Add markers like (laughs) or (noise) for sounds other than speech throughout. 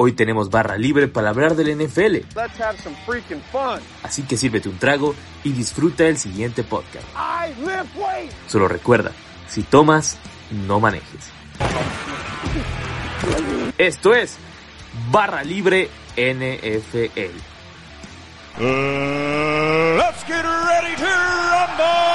Hoy tenemos barra libre para hablar del NFL. Así que sírvete un trago y disfruta el siguiente podcast. Solo recuerda, si tomas, no manejes. Esto es Barra Libre NFL. let's get ready to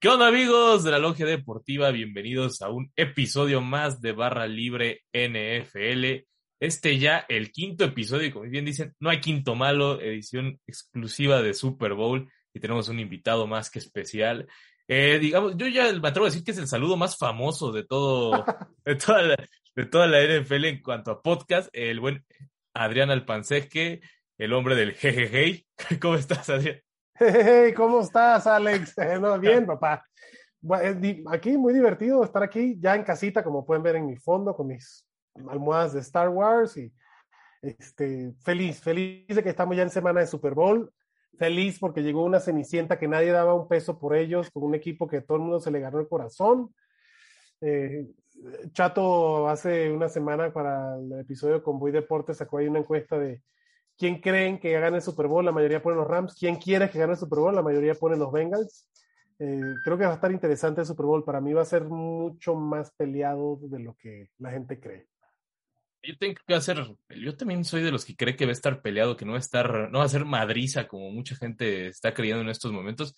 ¿Qué onda amigos de la Logia Deportiva? Bienvenidos a un episodio más de Barra Libre NFL. Este ya el quinto episodio y como bien dicen, no hay quinto malo, edición exclusiva de Super Bowl y tenemos un invitado más que especial. Eh, digamos, yo ya me atrevo a decir que es el saludo más famoso de todo, (laughs) de toda la, de toda la NFL en cuanto a podcast, el buen Adrián Alpanseque, el hombre del jejeje. (laughs) ¿Cómo estás, Adrián? Hey, ¿Cómo estás, Alex? (laughs) No, bien, papá. Aquí muy divertido estar aquí ya en casita, como pueden ver en mi fondo, con mis almohadas de Star Wars y este, feliz, feliz de que estamos ya en semana de Super Bowl. Feliz porque llegó una cenicienta que nadie daba un peso por ellos, con un equipo que todo el mundo se le ganó el corazón. Eh, Chato hace una semana para el episodio con Boy Deportes sacó ahí una encuesta de quién creen que gane el Super Bowl, la mayoría ponen los Rams, quién quiere que gane el Super Bowl, la mayoría ponen los Bengals. Eh, creo que va a estar interesante el Super Bowl, para mí va a ser mucho más peleado de lo que la gente cree. Yo tengo que hacer, yo también soy de los que cree que va a estar peleado, que no va a estar, no va a ser madriza como mucha gente está creyendo en estos momentos.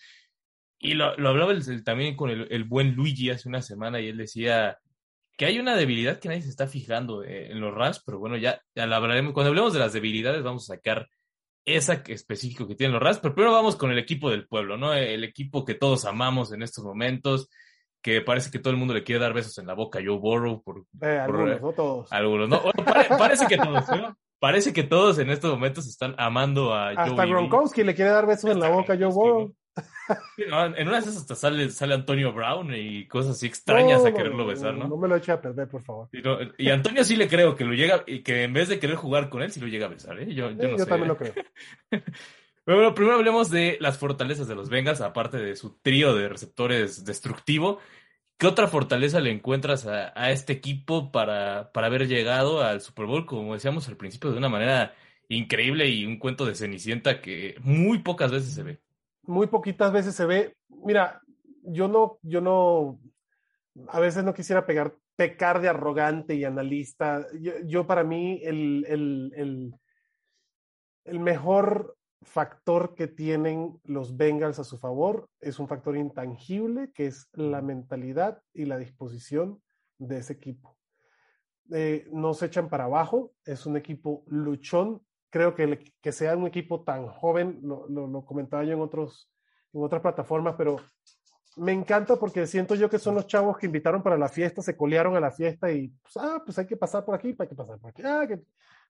Y lo, hablaba también con el, el, buen Luigi hace una semana y él decía, que hay una debilidad que nadie se está fijando eh, en los Rams, pero bueno, ya, ya la hablaremos. Cuando hablemos de las debilidades, vamos a sacar esa que específico que tienen los Rams, pero primero vamos con el equipo del pueblo, ¿no? El equipo que todos amamos en estos momentos, que parece que todo el mundo le quiere dar besos en la boca a Joe Burrow por, eh, algunos, no todos. Algunos, ¿no? parece que todos, ¿no? Parece que todos en estos momentos están amando a Hasta Joe. Hasta Gronkowski le quiere dar besos en la boca a Joe Burrow en una de esas hasta sale, sale Antonio Brown y cosas así extrañas a quererlo besar, ¿no? No me lo eche a perder, por favor. Y, Antonio sí le creo que lo llega, y que en vez de querer jugar con él, sí lo llega a besar, ¿eh? Yo, también lo creo. (laughs) bueno, primero hablemos de las fortalezas de los Vengas, aparte de su trío de receptores destructivo. ¿Qué otra fortaleza le encuentras a, a este equipo para, para haber llegado al Super Bowl, como decíamos al principio, de una manera increíble y un cuento de Cenicienta que muy pocas veces se ve? Muy poquitas veces se ve. Mira, yo no, yo no, a veces no quisiera pegar, pecar de arrogante y analista. Yo, para mí, el, el, el, el, mejor factor que tienen los Bengals a su favor es un factor intangible, que es la mentalidad y la disposición de ese equipo. Eh, no se echan para abajo, es un equipo luchón, creo que, que sea un equipo tan joven, lo, lo, comentaba yo en, otros, en otras plataformas, pero me encanta porque siento yo que son los chavos que invitaron para la fiesta, se colearon a la fiesta y, pues, ah, pues hay que pasar por aquí, hay que pasar por aquí. Ah, que,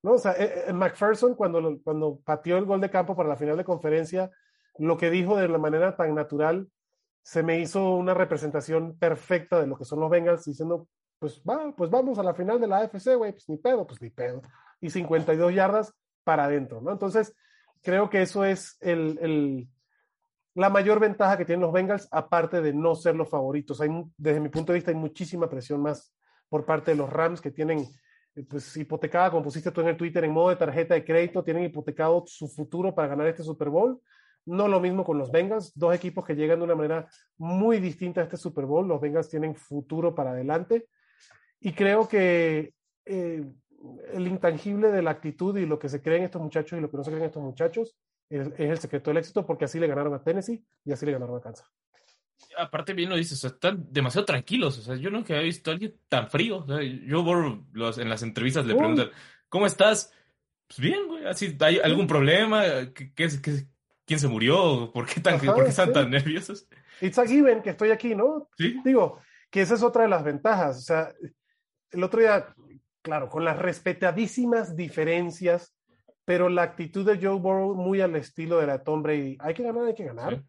no, o sea, eh, eh, McPherson cuando, cuando pateó el gol de campo para la final de conferencia, lo que dijo de la manera tan natural, se me hizo una representación perfecta de lo que son los Bengals, diciendo, pues va, pues vamos a la final de la AFC, güey, pues ni pedo, pues ni pedo. Y 52 yardas, para adentro, ¿no? Entonces, creo que eso es el, el, la mayor ventaja que tienen los Bengals, aparte de no ser los favoritos. Hay, desde mi punto de vista, hay muchísima presión más por parte de los Rams que tienen eh, pues hipotecada, como pusiste tú en el Twitter, en modo de tarjeta de crédito, tienen hipotecado su futuro para ganar este Super Bowl. No lo mismo con los Bengals, dos equipos que llegan de una manera muy distinta a este Super Bowl. Los Bengals tienen futuro para adelante. Y creo que eh, el intangible de la actitud y lo que se creen estos muchachos y lo que no se creen estos muchachos es, el secreto del éxito porque así le ganaron a Tennessee y así le ganaron a Kansas. Aparte bien lo dices, están demasiado tranquilos, o sea, yo nunca había visto a alguien tan frío, yo por los, en las entrevistas le preguntan, ¿cómo estás? Pues bien, güey, así, ¿hay algún problema? ¿Qué, qué, quién se murió? ¿Por qué, tan, ¿por qué están tan nerviosos? It's a given que estoy aquí, ¿no? Sí. Digo, que esa es otra de las ventajas, o sea, el otro día claro, con las respetadísimas diferencias, pero la actitud de Joe Burrow muy al estilo de la Tom Brady. Hay que ganar, hay que ganar.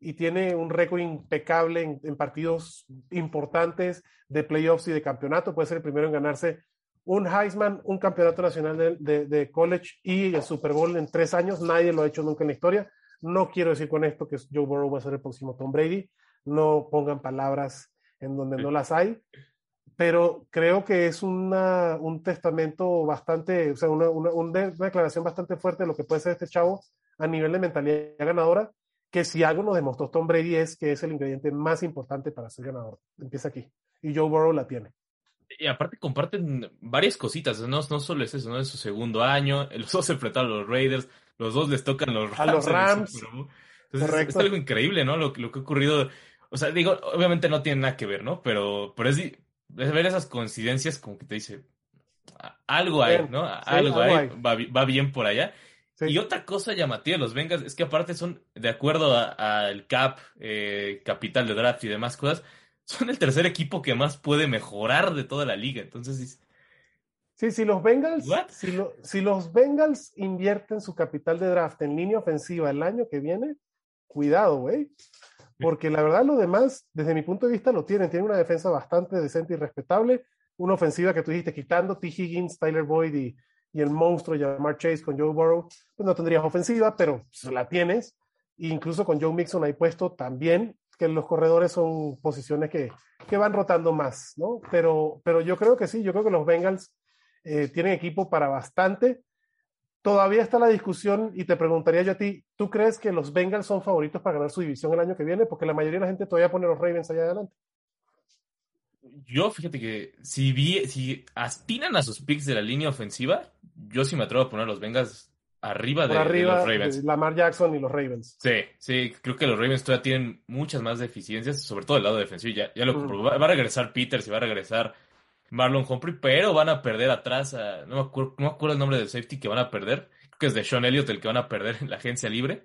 Y tiene un récord impecable en, partidos importantes de playoffs y de campeonato. Puede ser el primero en ganarse un Heisman, un campeonato nacional de, de, college y el Super Bowl en tres años. Nadie lo ha hecho nunca en la historia. No quiero decir con esto que Joe Burrow va a ser el próximo Tom Brady. No pongan palabras en donde no las hay. Pero creo que es una, un testamento bastante, o sea, una, una, una, declaración bastante fuerte de lo que puede ser este chavo a nivel de mentalidad ganadora, que si algo nos demostró Tom Brady es que es el ingrediente más importante para ser ganador. Empieza aquí. Y Joe Burrow la tiene. Y aparte comparten varias cositas, no, no solo es eso, no es su segundo año, (laughs) los dos se enfrentaron a los Raiders, los dos les tocan los Rams. A los Rams. Entonces, es, algo increíble, ¿no? Lo, lo, que ha ocurrido. O sea, digo, obviamente no tiene nada que ver, ¿no? Pero, pero es, ver esas coincidencias como que te dice, algo hay, ¿no? algo, hay, Va, bien por allá. Y otra cosa llamativa de los Bengals es que aparte son, de acuerdo al cap, eh, capital de draft y demás cosas, son el tercer equipo que más puede mejorar de toda la liga. Entonces, sí, si los Bengals, si, si, los Bengals invierten su capital de draft en línea ofensiva el año que viene, cuidado, güey. Porque la verdad, lo demás, desde mi punto de vista, lo tienen. Tienen una defensa bastante decente y respetable. Una ofensiva que tú dijiste, quitando T. Higgins, Tyler Boyd y, el monstruo Jamar Chase con Joe Burrow, pues no tendrías ofensiva, pero pues, la tienes. E incluso con Joe Mixon ahí puesto también que los corredores son posiciones que, que, van rotando más, ¿no? Pero, pero yo creo que sí, yo creo que los Bengals eh, tienen equipo para bastante. Todavía está la discusión y te preguntaría yo a ti, ¿tú crees que los Bengals son favoritos para ganar su división el año que viene? Porque la mayoría de la gente todavía pone los Ravens allá adelante. Yo, fíjate que si, vi, si aspiran a sus picks de la línea ofensiva, yo sí me atrevo a poner los Bengals arriba, de, los Ravens. Lamar Jackson y los Ravens. Sí, sí, creo que los Ravens todavía tienen muchas más deficiencias, sobre todo el lado defensivo. Ya, ya lo va, a regresar Peters y va a regresar Marlon Humphrey, pero van a perder atrás a, no me acuerdo, no me acuerdo el nombre del safety que van a perder. Creo que es de Sean Elliott el que van a perder en la agencia libre.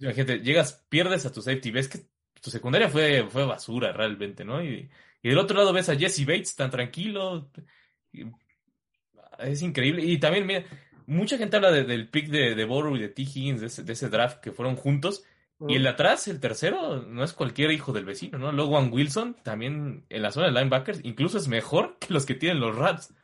Imagínate, llegas, pierdes a tu safety, ves que tu secundaria fue, fue basura realmente, ¿no? Y, y del otro lado ves a Jesse Bates tan tranquilo. Es increíble. Y también, mira, mucha gente habla del pick de, de y de T. Higgins, de ese, draft que fueron juntos. Y el de atrás, el tercero, no es cualquier hijo del vecino, ¿no? Logan Wilson, también en la zona de linebackers, incluso es mejor (laughs) que los que tienen los Rams.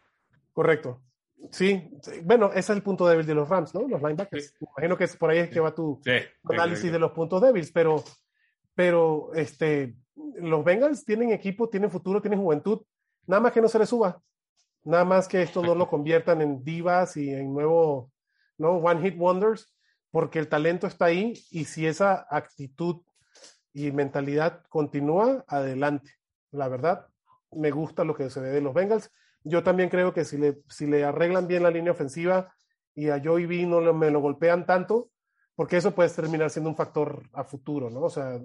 Correcto. Sí, bueno, ese es el punto débil de los Rams, ¿no? Los linebackers. imagino que es por ahí es que va tu análisis de los puntos débiles, pero, pero este, los Bengals tienen equipo, tienen futuro, tienen juventud. Nada más que no se les suba. Nada más que esto no lo (laughs) conviertan en divas y en nuevo, ¿no? One Hit Wonders, porque el talento está ahí y si esa actitud y mentalidad continúa, adelante. La verdad, me gusta lo que se ve de los Bengals. Yo también creo que si le, si le arreglan bien la línea ofensiva y a Joey B no me lo golpean tanto, porque eso puede terminar siendo un factor a futuro, ¿no? O sea,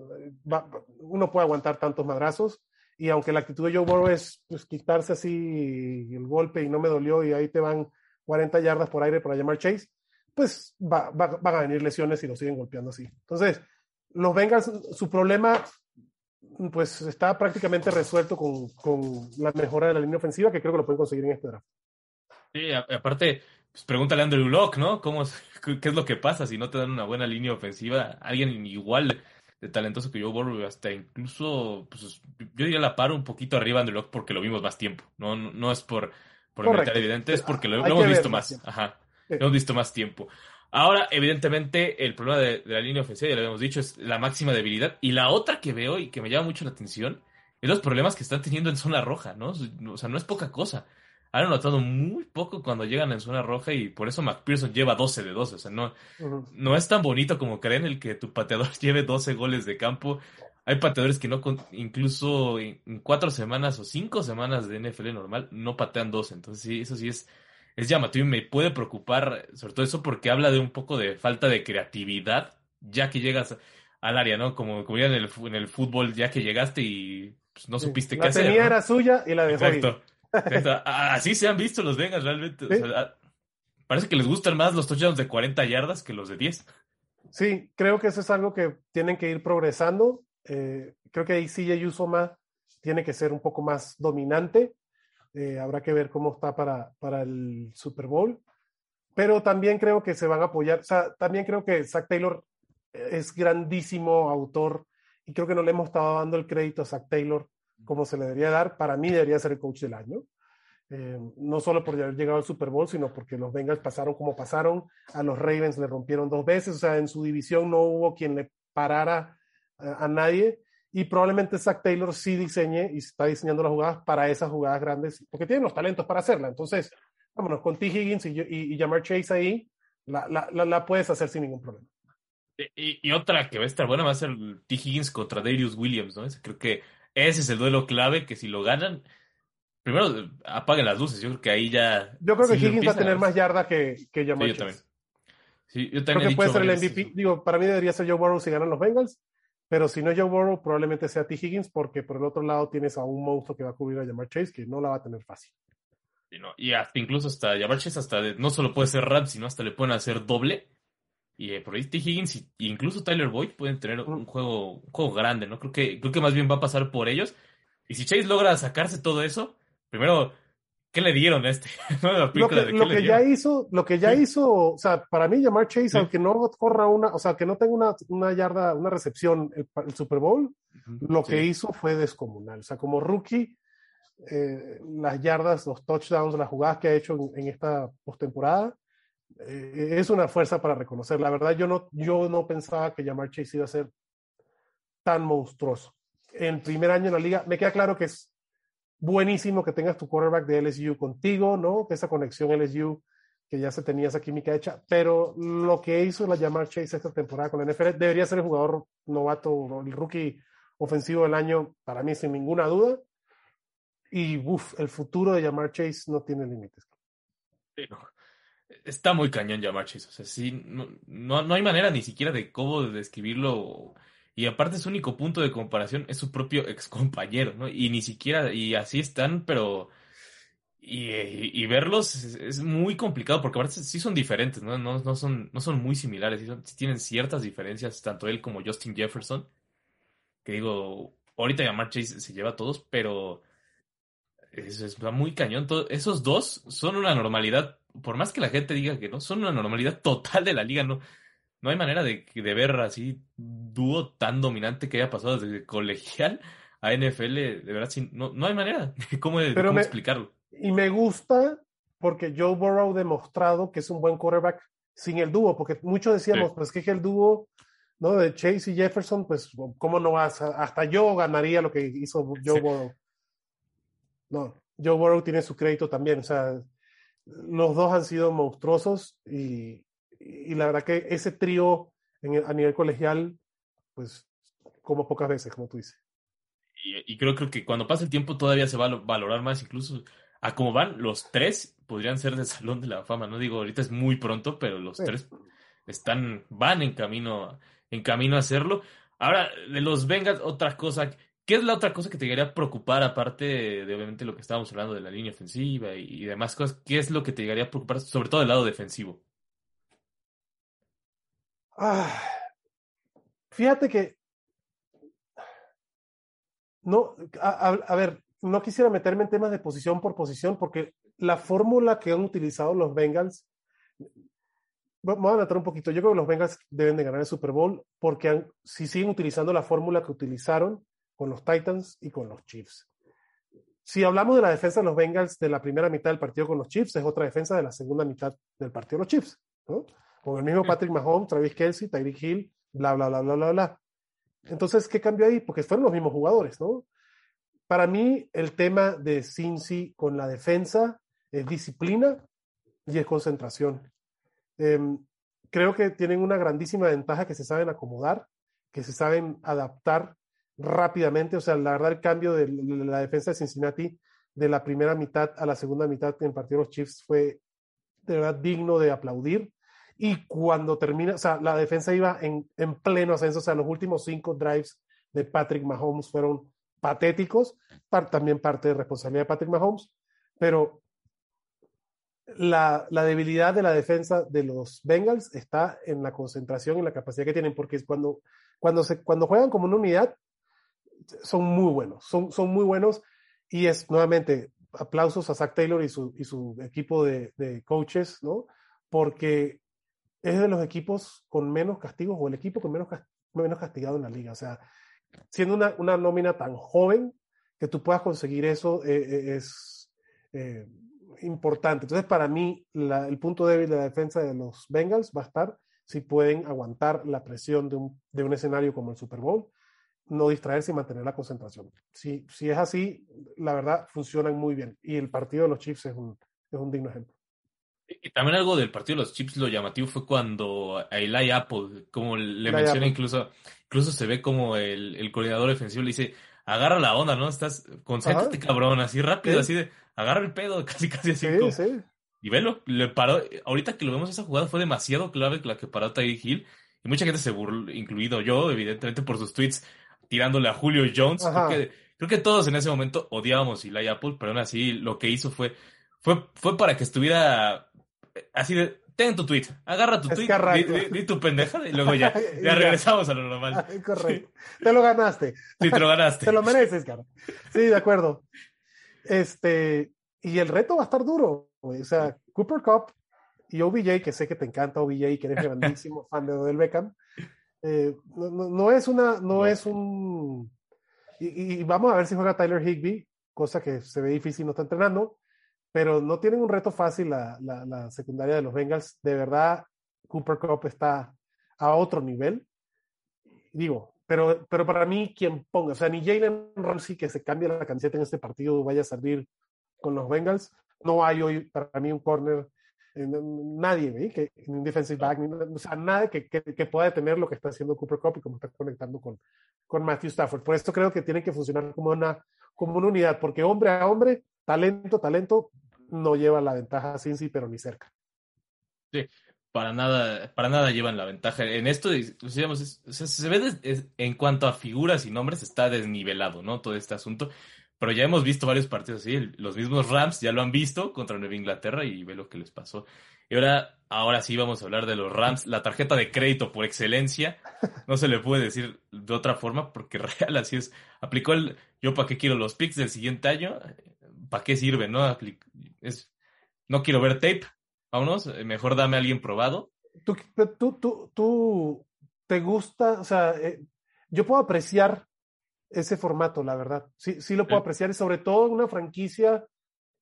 uno puede aguantar tantos madrazos y aunque la actitud de Joe Burrow es pues, quitarse así el golpe y no me dolió y ahí te van 40 yardas por aire para llamar Chase, pues va, van a venir lesiones y lo siguen golpeando así. Entonces, los Bengals, su problema pues está prácticamente resuelto con, con, la mejora de la línea ofensiva que creo que lo pueden conseguir en este draft. Sí, aparte, pues pregúntale a Andrew Locke, ¿no? ¿Cómo, (laughs) ¿Qué es lo que pasa si no te dan una buena línea ofensiva? Alguien igual de talentoso que yo Burrow, hasta incluso, pues, yo diría la paro un poquito arriba de Locke porque lo vimos más tiempo. No, no, es por, por evidente, es porque lo, hemos visto más. Ajá. Lo hemos visto más tiempo. Ahora, evidentemente, el problema de, la línea ofensiva, ya lo habíamos dicho, es la máxima debilidad. Y la otra que veo y que me llama mucho la atención es los problemas que están teniendo en zona roja, ¿no? O sea, no es poca cosa han notado muy poco cuando llegan en zona roja y por eso McPherson lleva 12 de 12. O sea, no, no es tan bonito como creen el que tu pateador (laughs) lleve 12 goles de campo. Hay pateadores que no, incluso en cuatro semanas o cinco semanas de NFL normal, no patean 12. Entonces, sí, eso sí es, es llamativo y me puede preocupar, sobre todo eso porque habla de un poco de falta de creatividad, ya que llegas al área, ¿no? Como, como ya en el, en el fútbol, ya que llegaste y pues, no supiste qué hacer. La tenía era suya y la dejó Exacto. (laughs) Así se han visto los Bengals realmente. parece que les gustan más los touchdowns de 40 yardas que los de 10. Sí, creo que eso es algo que tienen que ir progresando. Eh, creo que ahí CJ Usoma tiene que ser un poco más dominante. Eh, habrá que ver cómo está para, para el Super Bowl. Pero también creo que se van a apoyar. O sea, también creo que Zach Taylor es grandísimo autor y creo que no le hemos estado dando el crédito a Zach Taylor como se le debería dar, para mí debería ser el coach del año. Eh, no solo por haber llegado al Super Bowl, sino porque los Bengals pasaron como pasaron, a los Ravens le rompieron dos veces, o sea, en su división no hubo quien le parara a, a nadie y probablemente Zach Taylor sí diseñe y está diseñando las jugadas para esas jugadas grandes, porque tiene los talentos para hacerla. Entonces, vámonos, con T. Higgins y, y, Chase ahí, la, la, la, la, puedes hacer sin ningún problema. Y, y, otra que va a estar buena va a ser T. Higgins contra Darius Williams, ¿no? Creo que ese es el duelo clave que si lo ganan, primero apaguen las luces. Yo creo que ahí ya. Yo creo que Higgins va a tener más yarda que, que Jamar sí, Chase. Yo también. Sí, yo también creo que puede ser el MVP. Eso. Digo, para mí debería ser Joe Burrow si ganan los Bengals. Pero si no es Joe Burrow, probablemente sea T. Higgins, porque por el otro lado tienes a un monstruo que va a cubrir a Jamar Chase, que no la va a tener fácil. Y, no, y hasta incluso hasta Jamar Chase, hasta de, no solo puede ser rap, sino hasta le pueden hacer doble. Y eh, por ahí T. Higgins y, y, incluso Tyler Boyd pueden tener un juego, un juego grande, ¿no? Creo que, creo que más bien va a pasar por ellos. Y si Chase logra sacarse todo eso, primero, ¿qué le dieron a este? (laughs) lo que, lo que ya hizo, lo que ya sí. hizo, o sea, para mí Jamar Chase, sí. aunque no corra una, o sea, que no tenga una, una yarda, una recepción el, el Super Bowl, uh -huh. lo sí. que hizo fue descomunal. O sea, como rookie, eh, las yardas, los touchdowns, las jugadas que ha hecho en, en esta postemporada, eh, es una fuerza para reconocer. La verdad, yo no, yo no pensaba que Jamar Chase iba a ser tan monstruoso. En primer año en la liga, me queda claro que es buenísimo que tengas tu quarterback de LSU contigo, ¿no? Esa conexión LSU, que ya se tenía esa química hecha, pero lo que hizo la Jamar Chase esta temporada con la NFL debería ser el jugador novato, el rookie ofensivo del año, para mí sin ninguna duda. Y uff, el futuro de Jamar Chase no tiene límites. Está muy cañón Jamar Chase, o sea, sí, no, no hay manera ni siquiera de cómo describirlo. Y aparte su único punto de comparación es su propio ex compañero, ¿no? Y ni siquiera, y así están, pero... Y, y, verlos es, muy complicado porque aparte sí son diferentes, ¿no? No, no, son, no son muy similares, sí, tienen ciertas diferencias, tanto él como Justin Jefferson. Que digo, ahorita Jamar Chase se lleva a todos, pero es, es muy cañón. Esos dos son una normalidad, por más que la gente diga que no, son una normalidad total de la liga, ¿no? No hay manera de, de ver así dúo tan dominante que haya pasado desde colegial a NFL, de verdad, no, no hay manera de cómo, de cómo me, explicarlo. Y me gusta porque Joe Burrow ha demostrado que es un buen quarterback sin el dúo, porque muchos decíamos, sí. pues que el dúo ¿no? de Chase y Jefferson, pues cómo no vas, hasta yo ganaría lo que hizo Joe sí. Burrow. No, Joe Burrow tiene su crédito también, o sea, los dos han sido monstruosos y, y la verdad que ese trío en, a nivel colegial, pues como pocas veces, como tú dices. Y, y creo, creo, que cuando pase el tiempo todavía se va a valorar más, incluso a como van los tres, podrían ser del Salón de la Fama, no digo, ahorita es muy pronto, pero los sí. tres están, van en camino, en camino a hacerlo. Ahora, de los Bengals, otra cosa, ¿qué es la otra cosa que te llegaría a preocupar, aparte de, de obviamente lo que estábamos hablando de la línea ofensiva y, y demás cosas? ¿Qué es lo que te llegaría a preocupar, sobre todo del lado defensivo? Ah, fíjate que no, a, ver, no quisiera meterme en temas de posición por posición porque la fórmula que han utilizado los Bengals, vamos a meter un poquito, yo creo que los Bengals deben de ganar el Super Bowl porque si siguen utilizando la fórmula que utilizaron con los Titans y con los Chiefs. Si hablamos de la defensa de los Bengals de la primera mitad del partido con los Chiefs, es otra defensa de la segunda mitad del partido los Chiefs, ¿no? Con el mismo Patrick Mahomes, Travis Kelsey, Tyreek Hill, bla, bla, bla, bla, bla, bla. Entonces, ¿qué cambió ahí? Porque fueron los mismos jugadores, ¿no? Para mí, el tema de Cincy con la defensa es disciplina y es concentración. Eh, creo que tienen una grandísima ventaja que se saben acomodar, que se saben adaptar rápidamente. O sea, la verdad, el cambio de la defensa de Cincinnati de la primera mitad a la segunda mitad en el partido de los Chiefs fue de verdad digno de aplaudir y cuando termina, o sea, la defensa iba en, en, pleno ascenso, o sea, los últimos cinco drives de Patrick Mahomes fueron patéticos, par, también parte de responsabilidad de Patrick Mahomes, pero la, la, debilidad de la defensa de los Bengals está en la concentración y la capacidad que tienen, porque cuando, cuando, se, cuando juegan como una unidad, son muy buenos, son, son muy buenos y es nuevamente aplausos a Zach Taylor y su, y su equipo de, de coaches, ¿no? Porque es de los equipos con menos castigos o el equipo con menos, menos castigado en la liga. O sea, siendo una, una nómina tan joven que tú puedas conseguir eso eh, es, eh, importante. Entonces, para mí, el punto débil de la defensa de los Bengals va a estar si pueden aguantar la presión de un, de un escenario como el Super Bowl, no distraerse y mantener la concentración. Si, si es así, la verdad, funcionan muy bien. Y el partido de los Chiefs es un, es un digno ejemplo. Y también algo del partido de los Chips lo llamativo fue cuando a Eli Apple, como le menciona incluso, incluso se ve como el, el, coordinador defensivo le dice, agarra la onda, ¿no? Estás, concéntrate cabrón, así rápido, así de, agarra el pedo, (laughs) casi casi así. Sí, sí. Y velo, le paró, ahorita que lo vemos esa jugada fue demasiado clave la que paró Ty Hill, y mucha gente se burló, incluido yo, evidentemente por sus tweets, tirándole a Julio Jones. Creo que, creo que, todos en ese momento odiábamos a Eli Apple, pero aún así lo que hizo fue, fue, fue para que estuviera así de, ten tu tweet, agarra tu tweet, di, tu pendeja y luego ya, (laughs) ya regresamos a lo normal. Correcto. Te lo ganaste. Sí, te lo ganaste. te lo mereces, cara. Sí, de acuerdo. Este, y el reto va a estar duro. O sea, Cooper Cup y OBJ, que sé que te encanta OBJ que eres (laughs) grandísimo fan de Odell Beckham, eh, no, no, es una, no, es un... Y, y, vamos a ver si juega Tyler Higby, cosa que se ve difícil, no está entrenando pero no tienen un reto fácil la, la, secundaria de los Bengals. De verdad, Cooper Cup está a otro nivel. Digo, pero, pero para mí, quien ponga, o sea, ni Jalen Ramsey que se cambie la camiseta en este partido vaya a servir con los Bengals. No hay hoy para mí un corner, eh, nadie, ¿ve? que un defensive back, o sea, nadie que, que, pueda detener lo que está haciendo Cooper Cup y cómo está conectando con, con Matthew Stafford. Por esto creo que tiene que funcionar como una, como una unidad, porque hombre a hombre talento, talento, no lleva la ventaja Cincy, pero ni cerca. Sí, para nada, para nada llevan la ventaja. En esto, digamos, se ve en cuanto a figuras y nombres, está desnivelado, ¿no? Todo este asunto. Pero ya hemos visto varios partidos así. Los mismos Rams ya lo han visto contra Nueva Inglaterra y ve lo que les pasó. Y ahora, ahora sí vamos a hablar de los Rams, la tarjeta de crédito por excelencia. No se le puede decir de otra forma porque (laughs) real así es. Aplicó el yo para qué quiero los picks del siguiente año. ¿Para qué sirve, no? Es, no quiero ver tape, vámonos, eh, mejor dame a alguien probado. Tú, tú, tú, tú te gusta, o sea, eh, yo puedo apreciar ese formato, la verdad. Sí, sí lo puedo apreciar, y sobre todo en una franquicia,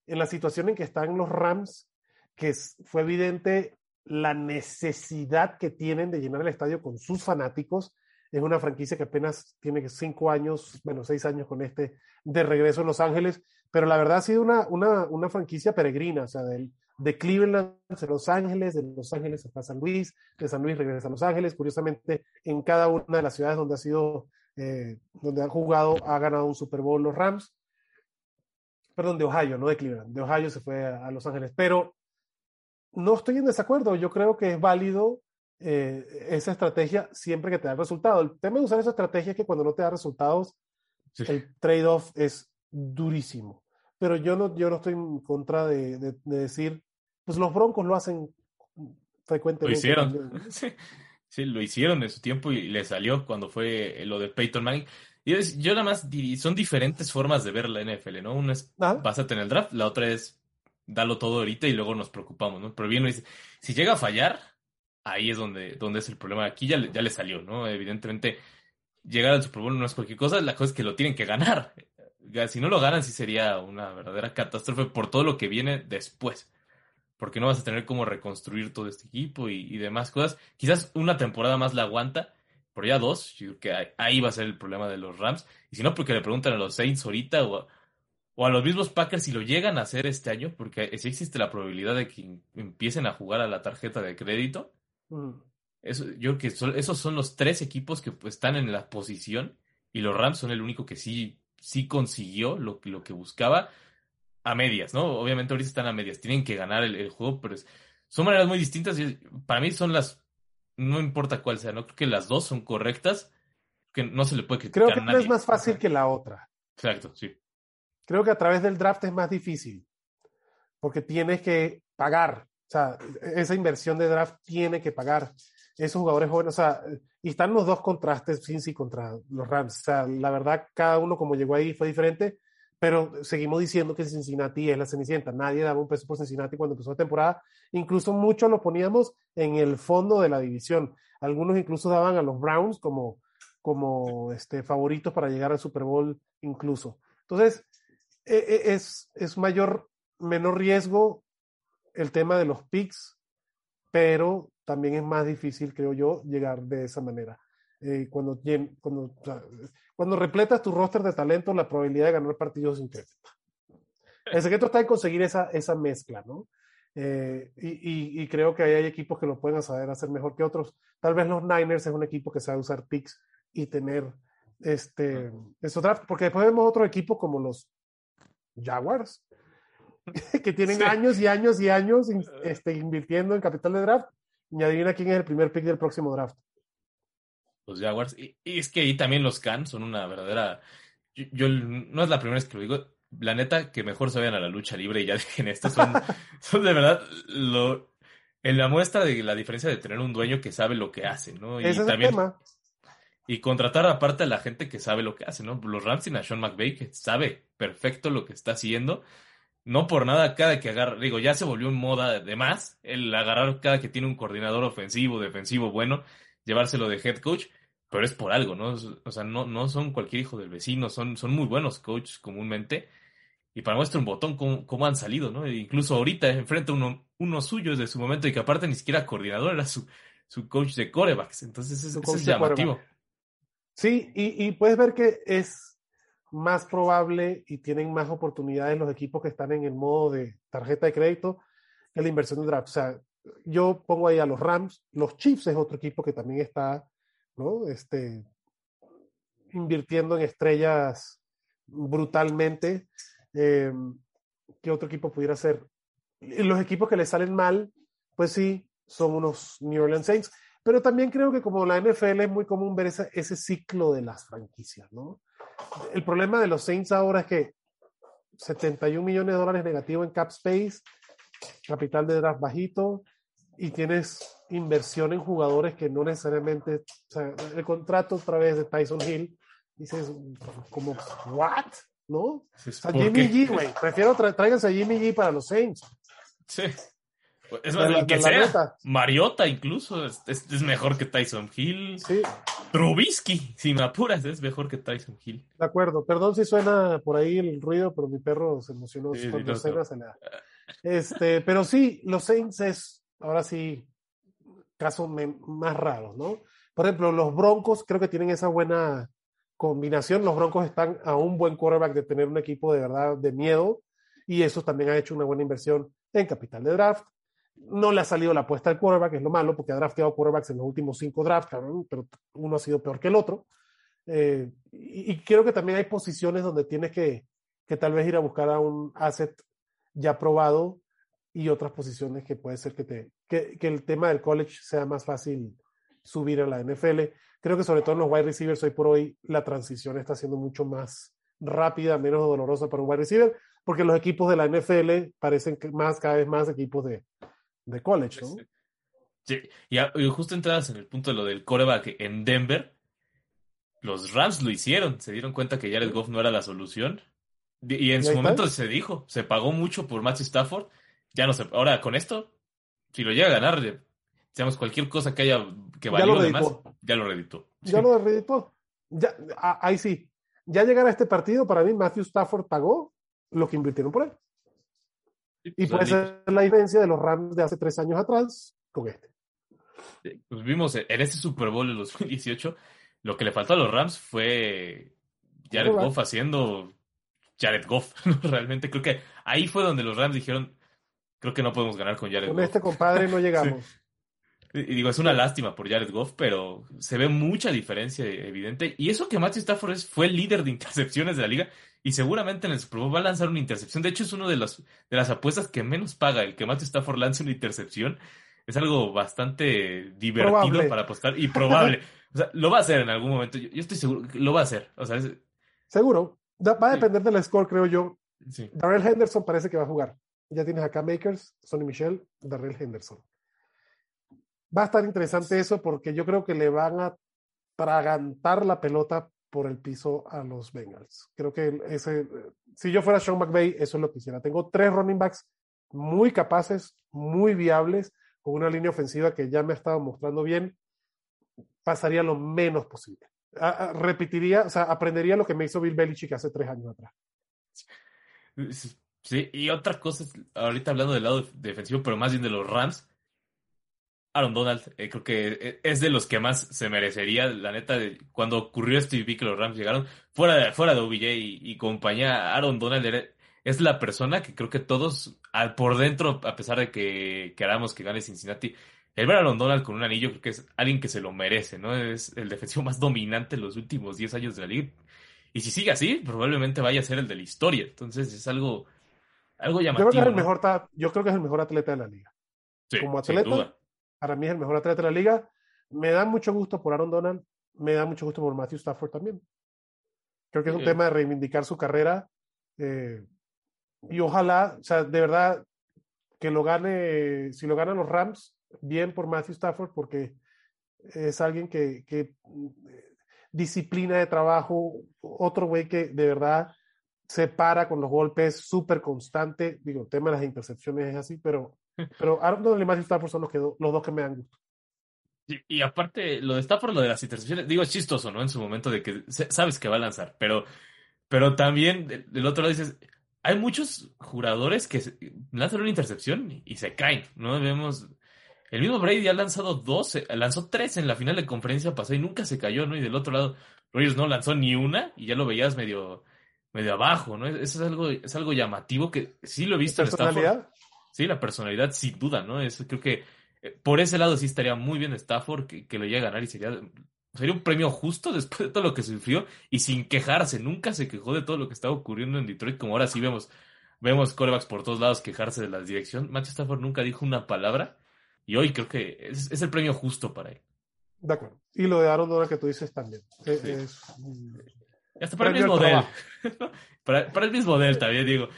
en la situación en que están los Rams, que fue evidente la necesidad que tienen de llenar el estadio con sus fanáticos. Es una franquicia que apenas tiene cinco años, bueno, seis años con este de regreso en Los Ángeles pero la verdad ha sido una, una, una franquicia peregrina, o sea, del, de Cleveland a Los Ángeles, de Los Ángeles hasta San Luis, de San Luis regresa a Los Ángeles, curiosamente en cada una de las ciudades donde ha sido, eh, donde han jugado, ha ganado un Super Bowl los Rams, perdón, de Ohio, no de Cleveland, de Ohio se fue a, Los Ángeles, pero no estoy en desacuerdo, yo creo que es válido eh, esa estrategia siempre que te da resultado. El tema de usar esa estrategia es que cuando no te da resultados, el trade-off es durísimo. Pero yo no, yo no estoy en contra de, de, decir, pues los Broncos lo hacen frecuentemente. Lo hicieron. (laughs) Sí, lo hicieron en su tiempo y le salió cuando fue lo de Peyton Manning. Y yo nada más son diferentes formas de ver la NFL, ¿no? Una es vas a tener el draft, la otra es darlo todo ahorita y luego nos preocupamos, ¿no? Pero bien dice, si llega a fallar, ahí es donde, donde es el problema. Aquí ya, ya le salió, ¿no? Evidentemente, llegar al Super Bowl no es cualquier cosa, la cosa es que lo tienen que ganar si no lo ganan, sí sería una verdadera catástrofe por todo lo que viene después. Porque no vas a tener cómo reconstruir todo este equipo y, demás cosas. Quizás una temporada más la aguanta, pero ya dos, yo creo que ahí va a ser el problema de los Rams. Y si no, porque le preguntan a los Saints ahorita o a, o a los mismos Packers si lo llegan a hacer este año, porque sí existe la probabilidad de que empiecen a jugar a la tarjeta de crédito. Mm. Eso, yo creo que esos son los tres equipos que pues, están en la posición y los Rams son el único que sí sí consiguió lo, lo que buscaba a medias, ¿no? Obviamente ahorita están a medias, tienen que ganar el, juego, pero son maneras muy distintas y para mí son las, no importa cuál sea, no creo que las dos son correctas, que no se le puede criticar Creo que una es más fácil que la otra. Exacto, sí. Creo que a través del draft es más difícil, porque tienes que pagar, o sea, esa inversión de draft tiene que pagar esos jugadores jóvenes, o sea, y están los dos contrastes, Cincy contra los Rams. O sea, la verdad, cada uno como llegó ahí fue diferente, pero seguimos diciendo que Cincinnati es la Cenicienta. Nadie daba un peso por Cincinnati cuando empezó la temporada. Incluso muchos lo poníamos en el fondo de la división. Algunos incluso daban a los Browns como, como este, favoritos para llegar al Super Bowl incluso. Entonces, e, e, es, es mayor menor riesgo el tema de los picks, pero también es más difícil, creo yo, llegar de esa manera. Eh, cuando, cuando, cuando repletas tu roster de talento, la probabilidad de ganar partidos incrementa. El secreto está en conseguir esa, esa mezcla, ¿no? Eh, y, y, creo que hay equipos que lo pueden saber hacer mejor que otros. Tal vez los Niners es un equipo que sabe usar picks y tener este, eso draft, porque después vemos otro equipo como los Jaguars, (laughs) que tienen años y años y años este, invirtiendo en capital de draft. Y adivina quién es el primer pick del próximo draft. Los Jaguars. Y, es que ahí también los Cans son una verdadera. Yo, no es la primera vez que lo digo. La neta, que mejor se vayan a la lucha libre y ya dejen esto. Son, (laughs) son de verdad lo, en la muestra de la diferencia de tener un dueño que sabe lo que hace, ¿no? Y Ese también, es el tema. Y contratar aparte a la gente que sabe lo que hace, ¿no? Los Rams tienen a Sean McVay que sabe perfecto lo que está haciendo. No por nada, cada que agarra, digo, ya se volvió un moda de más el agarrar cada que tiene un coordinador ofensivo, defensivo bueno, llevárselo de head coach, pero es por algo, ¿no? O sea, no, no son cualquier hijo del vecino, son, son muy buenos coaches comúnmente. Y para muestra un botón cómo, han salido, ¿no? E incluso ahorita enfrenta uno, uno suyo de su momento y que aparte ni siquiera coordinador era su, su coach de corebacks. Entonces es, es llamativo. Sí, y, puedes ver que es más probable y tienen más oportunidades los equipos que están en el modo de tarjeta de crédito que la inversión de draft. O sea, yo pongo ahí a los Rams, los Chiefs es otro equipo que también está, ¿no? Este, invirtiendo en estrellas brutalmente. Eh, ¿Qué otro equipo pudiera ser? Los equipos que le salen mal, pues sí, son unos New Orleans Saints. Pero también creo que como la NFL es muy común ver ese, ese ciclo de las franquicias, ¿no? El problema de los Saints ahora es que 71 millones de dólares negativo en cap space, capital de draft bajito, y tienes inversión en jugadores que no necesariamente, o sea, el contrato otra vez de Tyson Hill, dices, como, ¿what? ¿No? O sea, Jimmy G, güey, prefiero tráiganse a Jimmy G para los Saints. Sí. Es más, el que sea. Mariota incluso es, es, mejor que Tyson Hill. Sí. Trubisky, si me apuras, es mejor que Tyson Hill. De acuerdo. Perdón si suena por ahí el ruido, pero mi perro se emocionó cuando Este, pero sí, los Saints es, ahora sí, caso más raro, ¿no? Por ejemplo, los Broncos creo que tienen esa buena combinación. Los Broncos están a un buen quarterback de tener un equipo de verdad de miedo y eso también ha hecho una buena inversión en capital de draft. No le ha salido la apuesta al quarterback, es lo malo, porque ha drafteado quarterbacks en los últimos cinco drafts, pero uno ha sido peor que el otro. Eh, y, creo que también hay posiciones donde tienes que, que, tal vez ir a buscar a un asset ya probado y otras posiciones que puede ser que, te, que, que el tema del college sea más fácil subir a la NFL. Creo que sobre todo en los wide receivers hoy por hoy la transición está siendo mucho más rápida, menos dolorosa para un wide receiver, porque los equipos de la NFL parecen más cada vez más equipos de, de college, ¿no? Sí, y, justo entradas en el punto de lo del coreback en Denver, los Rams lo hicieron, se dieron cuenta que Jared Goff no era la solución. Y en su momento se dijo, se pagó mucho por Matthew Stafford. Ya no sé, ahora con esto, si lo llega a ganar, digamos, cualquier cosa que haya que valió además, ya lo reeditó. Ya lo reeditó. Ya, ahí sí. Ya llegar a este partido, para mí, Matthew Stafford pagó lo que invirtieron por él y puede ser la diferencia de los Rams de hace tres años atrás con este. Pues vimos en ese Super Bowl de 2018, (laughs) lo que le faltó a los Rams fue Jared Goff haciendo Jared Goff. (laughs) Realmente creo que ahí fue donde los Rams dijeron, creo que no podemos ganar con Jared Goff. Con este compadre no (laughs) llegamos. Y digo, es una lástima por Jared Goff, pero se ve mucha diferencia evidente. Y eso que Matthew Stafford fue el líder de intercepciones de la liga y seguramente en el Super Bowl va a lanzar una intercepción. De hecho, es una de, los, de las apuestas que menos paga. El que Matthew Stafford lance una intercepción es algo bastante divertido para apostar y probable. (laughs) o sea, lo va a hacer en algún momento. Yo, estoy seguro que lo va a hacer. O sea, Seguro. va a depender del score, creo yo. Darrell Henderson parece que va a jugar. Ya tienes acá Makers, Sonny Michel, Darrell Henderson. Va a estar interesante eso porque yo creo que le van a tragantar la pelota por el piso a los Bengals. Creo que ese, si yo fuera Sean McVay, eso es lo que quisiera. Tengo tres running backs muy capaces, muy viables, con una línea ofensiva que ya me ha estado mostrando bien. Pasaría lo menos posible. repetiría, o sea, aprendería lo que me hizo Bill Belichick hace tres años atrás. Sí, y otra cosa, ahorita hablando del lado defensivo, pero más bien de los Rams, Aaron Donald, eh, creo que eh, es de los que más se merecería, la neta, cuando ocurrió esto y vi que los Rams llegaron, fuera de, fuera de OBJ y, compañía, Aaron Donald es la persona que creo que todos, al, por dentro, a pesar de que queramos que gane Cincinnati, el ver a Aaron Donald con un anillo creo que es alguien que se lo merece, ¿no? Es el defensivo más dominante en los últimos 10 años de la liga. Y si sigue así, probablemente vaya a ser el de la historia. Entonces es algo, algo llamativo. Yo creo que es el, mejor, yo creo que es el mejor atleta de la liga. Como atleta, para mí es el mejor atleta de la liga. Me da mucho gusto por Aaron Donald, me da mucho gusto por Matthew Stafford también. Creo que es un tema de reivindicar su carrera. Eh, y ojalá, o sea, de verdad, que lo gane, si lo ganan los Rams, bien por Matthew Stafford, porque es alguien que, que disciplina de trabajo, otro güey que de verdad se para con los golpes, súper constante. Digo, el tema de las intercepciones es así, pero pero Aaron Donald y Matthew Stafford son los, que los dos que me dan gusto. Y, aparte, lo de Stafford, lo de las intercepciones, digo, es chistoso, ¿no? En su momento de que sabes que va a lanzar, pero, pero también del otro lado dices, hay muchos jugadores que lanzan una intercepción y se caen, ¿no? Vemos, el mismo Brady ha lanzado dos, eh, lanzó tres en la final de conferencia pasada y nunca se cayó, ¿no? Y del otro lado, Rogers no lanzó ni una y ya lo veías medio, medio abajo, ¿no? Eso es algo, es algo llamativo que sí lo he visto en Stafford. Sí, la personalidad, sin duda, ¿no? Eso creo que eh, por ese lado sí estaría muy bien Stafford que, que lo llegue a ganar y sería, sería un premio justo (laughs) después de todo lo que sufrió y sin quejarse. Nunca se quejó de todo lo que estaba ocurriendo en Detroit, como ahora sí vemos, vemos corebacks por todos lados quejarse de la dirección. Matthew Stafford nunca dijo una palabra y hoy creo que es, el premio justo para él. De acuerdo. Y lo de Aaron Donald que tú dices también. E, es, Hasta para el mismo de él. para, para el mismo de él también, digo.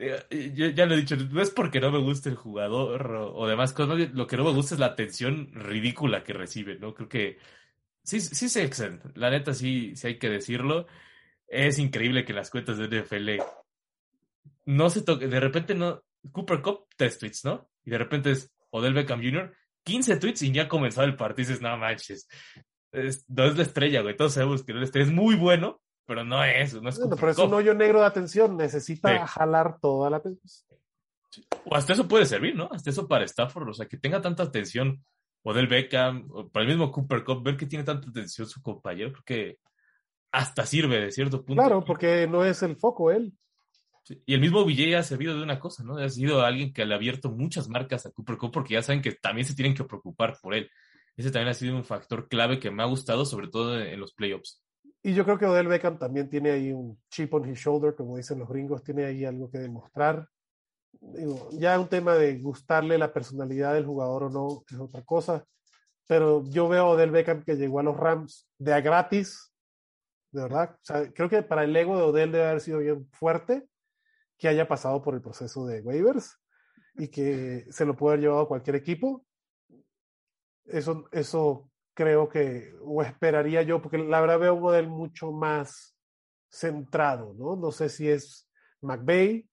Eh, yo ya lo he dicho, no es porque no me guste el jugador o, demás cosas, lo que no me gusta es la atención ridícula que recibe, ¿no? Creo que sí, sí se exceden, la neta sí, sí hay que decirlo. Es increíble que las cuentas de NFL no se toquen, de repente no, Cooper Cup, tres tweets, ¿no? Y de repente es Odell Beckham Jr., 15 tweets y ya ha comenzado el partido y dices, no manches, no es la estrella, güey, todos sabemos que no es la estrella, es muy bueno, pero no es, no es Pero es un hoyo negro de atención, necesita jalar toda la atención. O hasta eso puede servir, ¿no? Hasta eso para Stafford, o sea, que tenga tanta atención, o del Beckham, o para el mismo Cooper Cup, ver que tiene tanta atención su compañero, creo que hasta sirve de cierto punto. Claro, porque no es el foco él. Y el mismo Villay ha servido de una cosa, ¿no? Ha sido alguien que le ha abierto muchas marcas a Cooper Cup porque ya saben que también se tienen que preocupar por él. Ese también ha sido un factor clave que me ha gustado, sobre todo en los playoffs. Y yo creo que Odell Beckham también tiene ahí un chip on his shoulder, como dicen los gringos, tiene ahí algo que demostrar. Ya un tema de gustarle la personalidad del jugador o no es otra cosa. Pero yo veo a Odell Beckham que llegó a los Rams de a gratis, de verdad. Creo que para el ego de Odell debe haber sido bien fuerte que haya pasado por el proceso de waivers y que se lo pueda haber llevado a cualquier equipo. Eso, eso creo que, o esperaría yo, porque la verdad veo un modelo mucho más centrado, ¿no? No sé si es McVeigh,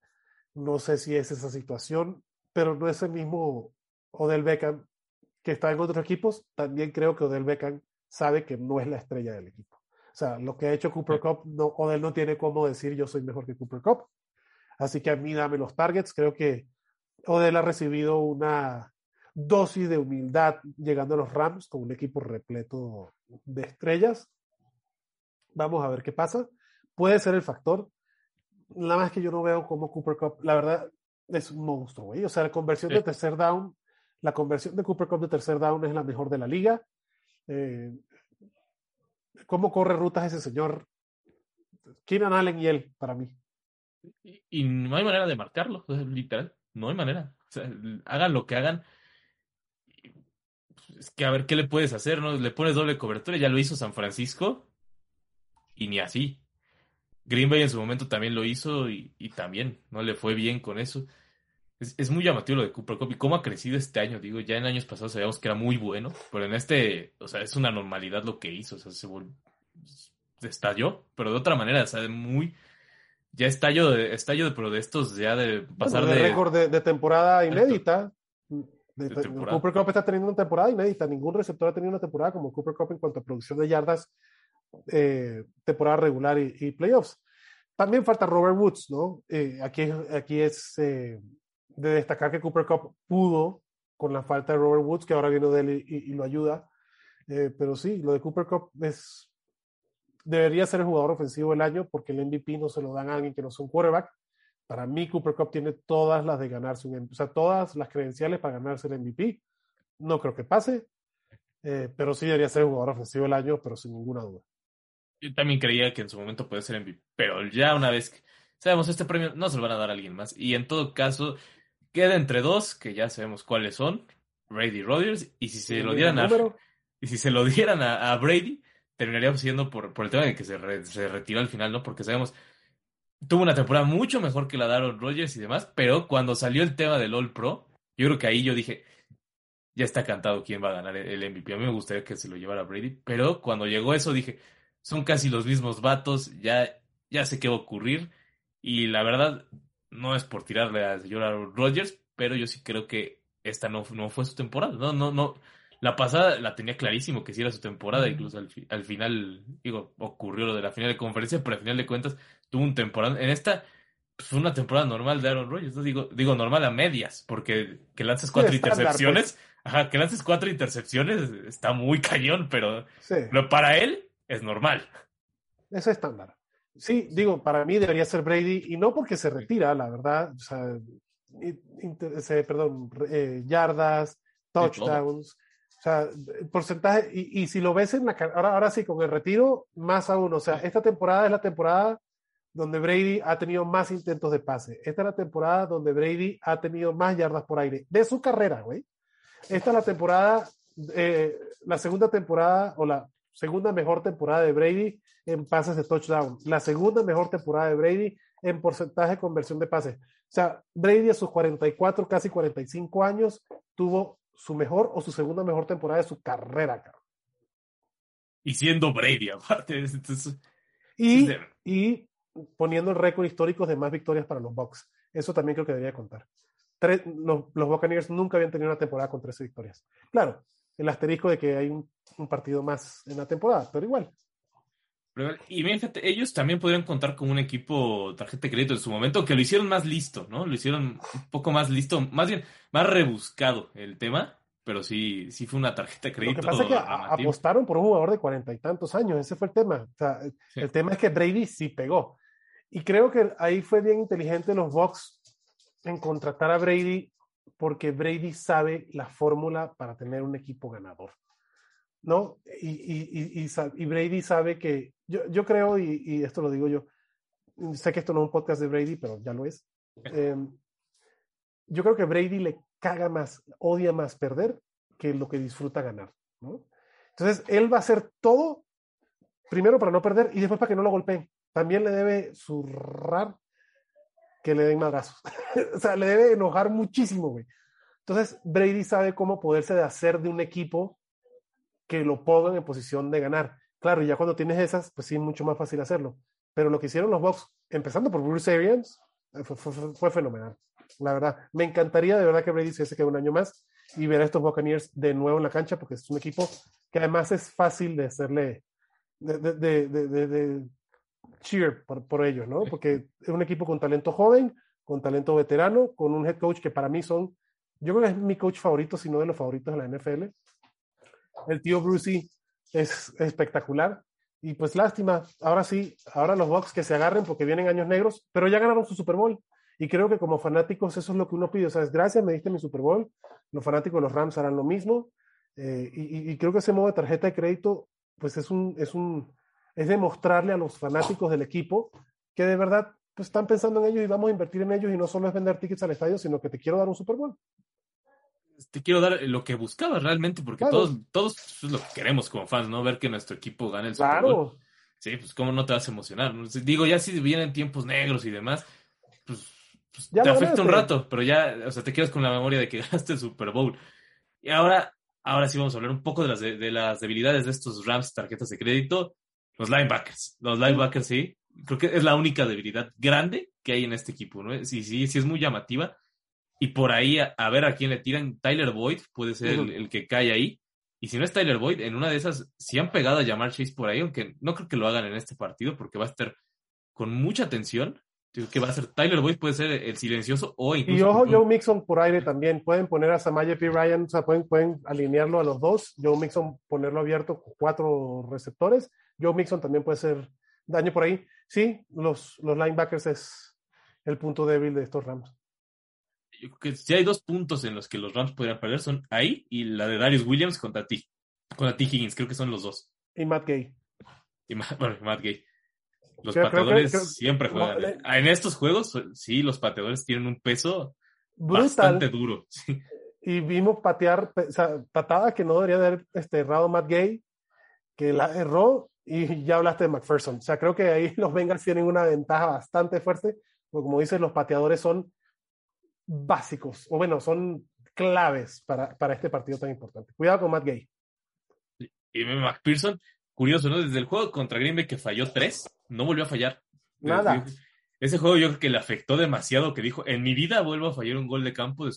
no sé si es esa situación, pero no es el mismo Odell Beckham que está en otros equipos. También creo que Odell Beckham sabe que no es la estrella del equipo. O sea, lo que ha hecho Cooper Cup, no, Odell no tiene cómo decir yo soy mejor que Cooper Cup. Así que a mí dame los targets. Creo que Odell ha recibido una dosis de humildad llegando a los Rams con un equipo repleto de estrellas. Vamos a ver qué pasa. Puede ser el factor. Nada más que yo no veo como Cooper Cup, la verdad, es un monstruo, güey. O sea, la conversión de tercer down, la conversión de Cooper Cup de tercer down es la mejor de la liga. Eh, ¿Cómo corre rutas ese señor? Keenan Allen y él, para mí. Y, no hay manera de marcarlo, literal. No hay manera. O sea, hagan lo que hagan, es que a ver qué le puedes hacer, ¿no? Le pones doble cobertura, ya lo hizo San Francisco y ni así. Green Bay en su momento también lo hizo y, también no le fue bien con eso. Es, muy llamativo lo de Cooper Cup y cómo ha crecido este año. Digo, ya en años pasados sabíamos que era muy bueno, pero en este, o sea, es una normalidad lo que hizo. O sea, se, estalló, pero de otra manera, o sea, muy. Ya estalló, estalló, pero de estos ya de pasar de. récord de, de, temporada inédita. Cooper Cup está teniendo una temporada inédita. Ningún receptor ha tenido una temporada como Cooper Cup en cuanto a producción de yardas, eh, temporada regular y, playoffs. también falta Robert Woods, ¿no? Eh, aquí, aquí es eh, de destacar que Cooper Cup pudo con la falta de Robert Woods, que ahora viene de él y, lo ayuda. Eh, pero sí, lo de Cooper Cup es, debería ser el jugador ofensivo del año porque el MVP no se lo dan a alguien que no sea un quarterback. Para mí, Cooper Cup tiene todas las de ganarse un, o sea, todas las credenciales para ganarse el MVP. No creo que pase, eh, pero sí debería ser el jugador ofensivo del año, pero sin ninguna duda. Yo también creía que en su momento puede ser MVP, pero ya una vez que sabemos este premio no se lo van a dar a alguien más. Y en todo caso, queda entre dos, que ya sabemos cuáles son, Brady Rodgers, y si se lo dieran a, y si se lo dieran a, Brady, terminaríamos siendo por, por el tema de que se, se retiró al final, ¿no? Porque sabemos tuvo una temporada mucho mejor que la de Aaron Rodgers y demás, pero cuando salió el tema del All Pro, yo creo que ahí yo dije, ya está cantado quién va a ganar el MVP. A mí me gustaría que se lo llevara Brady, pero cuando llegó eso dije, son casi los mismos vatos, ya, ya sé qué va a ocurrir. Y la verdad, no es por tirarle al señor Aaron Rodgers, pero yo sí creo que esta no, no fue su temporada. No, no, no. La pasada la tenía clarísimo que sí era su temporada, incluso al, al final, digo, ocurrió lo de la final de conferencia, pero al final de cuentas tuvo un temporada. En esta pues, fue una temporada normal de Aaron Rodgers. Digo, digo normal a medias, porque que lances cuatro intercepciones, pues. ajá, que lances cuatro intercepciones está muy cañón, pero, pero para él es normal. Es estándar. Sí, digo, para mí debería ser Brady, y no porque se retira, la verdad, o sea, perdón, eh, yardas, touchdowns, o sea, porcentaje, y, y, si lo ves en la, ahora, ahora sí, con el retiro, más aún, o sea, esta temporada es la temporada donde Brady ha tenido más intentos de pase. Esta es la temporada donde Brady ha tenido más yardas por aire de su carrera, güey. Esta es la temporada, eh, la segunda temporada o la segunda mejor temporada de Brady en pases de touchdown. La segunda mejor temporada de Brady en porcentaje de conversión de pases. O sea, Brady a sus 44, casi 45 años, tuvo su mejor o su segunda mejor temporada de su carrera, cabrón. Y siendo Brady, aparte. Entonces, y, y poniendo el récord histórico de más victorias para los Bucks. Eso también creo que debería contar. los, los, Buccaneers nunca habían tenido una temporada con 13 victorias. Claro, el asterisco de que hay un, partido más en la temporada, pero igual. Y fíjate, ellos también podrían contar con un equipo tarjeta de crédito en su momento, que lo hicieron más listo, ¿no? Lo hicieron un poco más listo, más bien, más rebuscado el tema, pero sí, sí fue una tarjeta de crédito. Lo que pasa es que apostaron por un jugador de cuarenta y tantos años, ese fue el tema. O sea, el tema es que Brady sí pegó. Y creo que ahí fue bien inteligente los Bucks en contratar a Brady porque Brady sabe la fórmula para tener un equipo ganador. ¿No? Y, y, y, y Brady sabe que, yo, yo creo, y, esto lo digo yo, sé que esto no es un podcast de Brady, pero ya lo es. Em, yo creo que Brady le caga más, odia más perder que lo que disfruta ganar. ¿no? Entonces, él va a hacer todo, primero para no perder y después para que no lo golpeen también le debe zurrar que le den madrazos. (laughs) o sea, le debe enojar muchísimo, güey. Entonces, Brady sabe cómo poderse de hacer de un equipo que lo pongan en posición de ganar. Claro, y ya cuando tienes esas, pues sí, es mucho más fácil hacerlo. Pero lo que hicieron los Bucks, empezando por Bruce Arians, eh, fue, fenomenal. La verdad, me encantaría de verdad que Brady se quede un año más y ver a estos Buccaneers de nuevo en la cancha, porque es un equipo que además es fácil de hacerle, de, de, de, cheer por, ellos, ¿no? Porque es un equipo con talento joven, con talento veterano, con un head coach que para mí son, yo creo que es mi coach favorito, si no de los favoritos de la NFL. El tío Brucey es espectacular. Y pues lástima, ahora sí, ahora los Bucks que se agarren porque vienen años negros, pero ya ganaron su Super Bowl. Y creo que como fanáticos eso es lo que uno pide. O sea, es gracias, me diste mi Super Bowl. Los fanáticos de los Rams harán lo mismo. Eh, y, y, creo que ese modo de tarjeta de crédito, pues es un, es un, es demostrarle a los fanáticos del equipo que de verdad pues, están pensando en ellos y vamos a invertir en ellos y no solo es vender tickets al estadio, sino que te quiero dar un Super Bowl. Te quiero dar lo que buscabas realmente, porque todos, todos es lo que queremos como fans, ¿no? Ver que nuestro equipo gane el Super Bowl. Sí, pues cómo no te vas a emocionar. Digo, ya si vienen tiempos negros y demás, pues, pues te afecta un rato, pero ya, o sea, te quedas con la memoria de que (laughs) ganaste el Super Bowl. Y ahora, ahora sí vamos a hablar un poco de las, de las debilidades de estos Rams tarjetas de crédito. Los linebackers. Los linebackers, sí. Creo que es la única debilidad grande que hay en este equipo, ¿no? Sí, sí, sí es muy llamativa. Y por ahí, a, ver a quién le tiran. Tyler Boyd puede ser el, que cae ahí. Y si no es Tyler Boyd, en una de esas, si han pegado a llamar Chase por ahí, aunque no creo que lo hagan en este partido, porque va a estar con mucha atención. Que va a ser Tyler Boyd, puede ser el silencioso o incluso. Y ojo, Joe Mixon por aire también. Pueden poner a Samaya P. Ryan, o sea, pueden, pueden alinearlo a los dos. Joe Mixon ponerlo abierto con cuatro receptores. Joe Mixon también puede ser daño por ahí. Sí, los, los linebackers es el punto débil de estos Rams. Yo creo que si hay dos puntos en los que los Rams podrían perder son ahí y la de Darius Williams contra ti. Contra T. Higgins, creo que son los dos. Y Matt Gay. Y Matt, (laughs) bueno, Matt Gay. Los creo, pateadores creo que, siempre juegan. No, en estos juegos, sí, los pateadores tienen un peso brutal. bastante duro. (laughs) Sí. Y vimos patear, o sea, patada que no debería haber este, errado Matt Gay, que la erró y ya hablaste de McPherson. O sea, creo que ahí (laughs) los Bengals tienen una ventaja bastante fuerte, porque como dices, los pateadores son básicos, o bueno, son claves para, para este partido tan importante. Cuidado con Matt Gay. Y McPherson, curioso, ¿no? Desde el juego contra Green Bay que falló tres, no volvió a fallar. Nada. Ese juego yo creo que le afectó demasiado, que dijo, en mi vida vuelvo a fallar un gol de campo.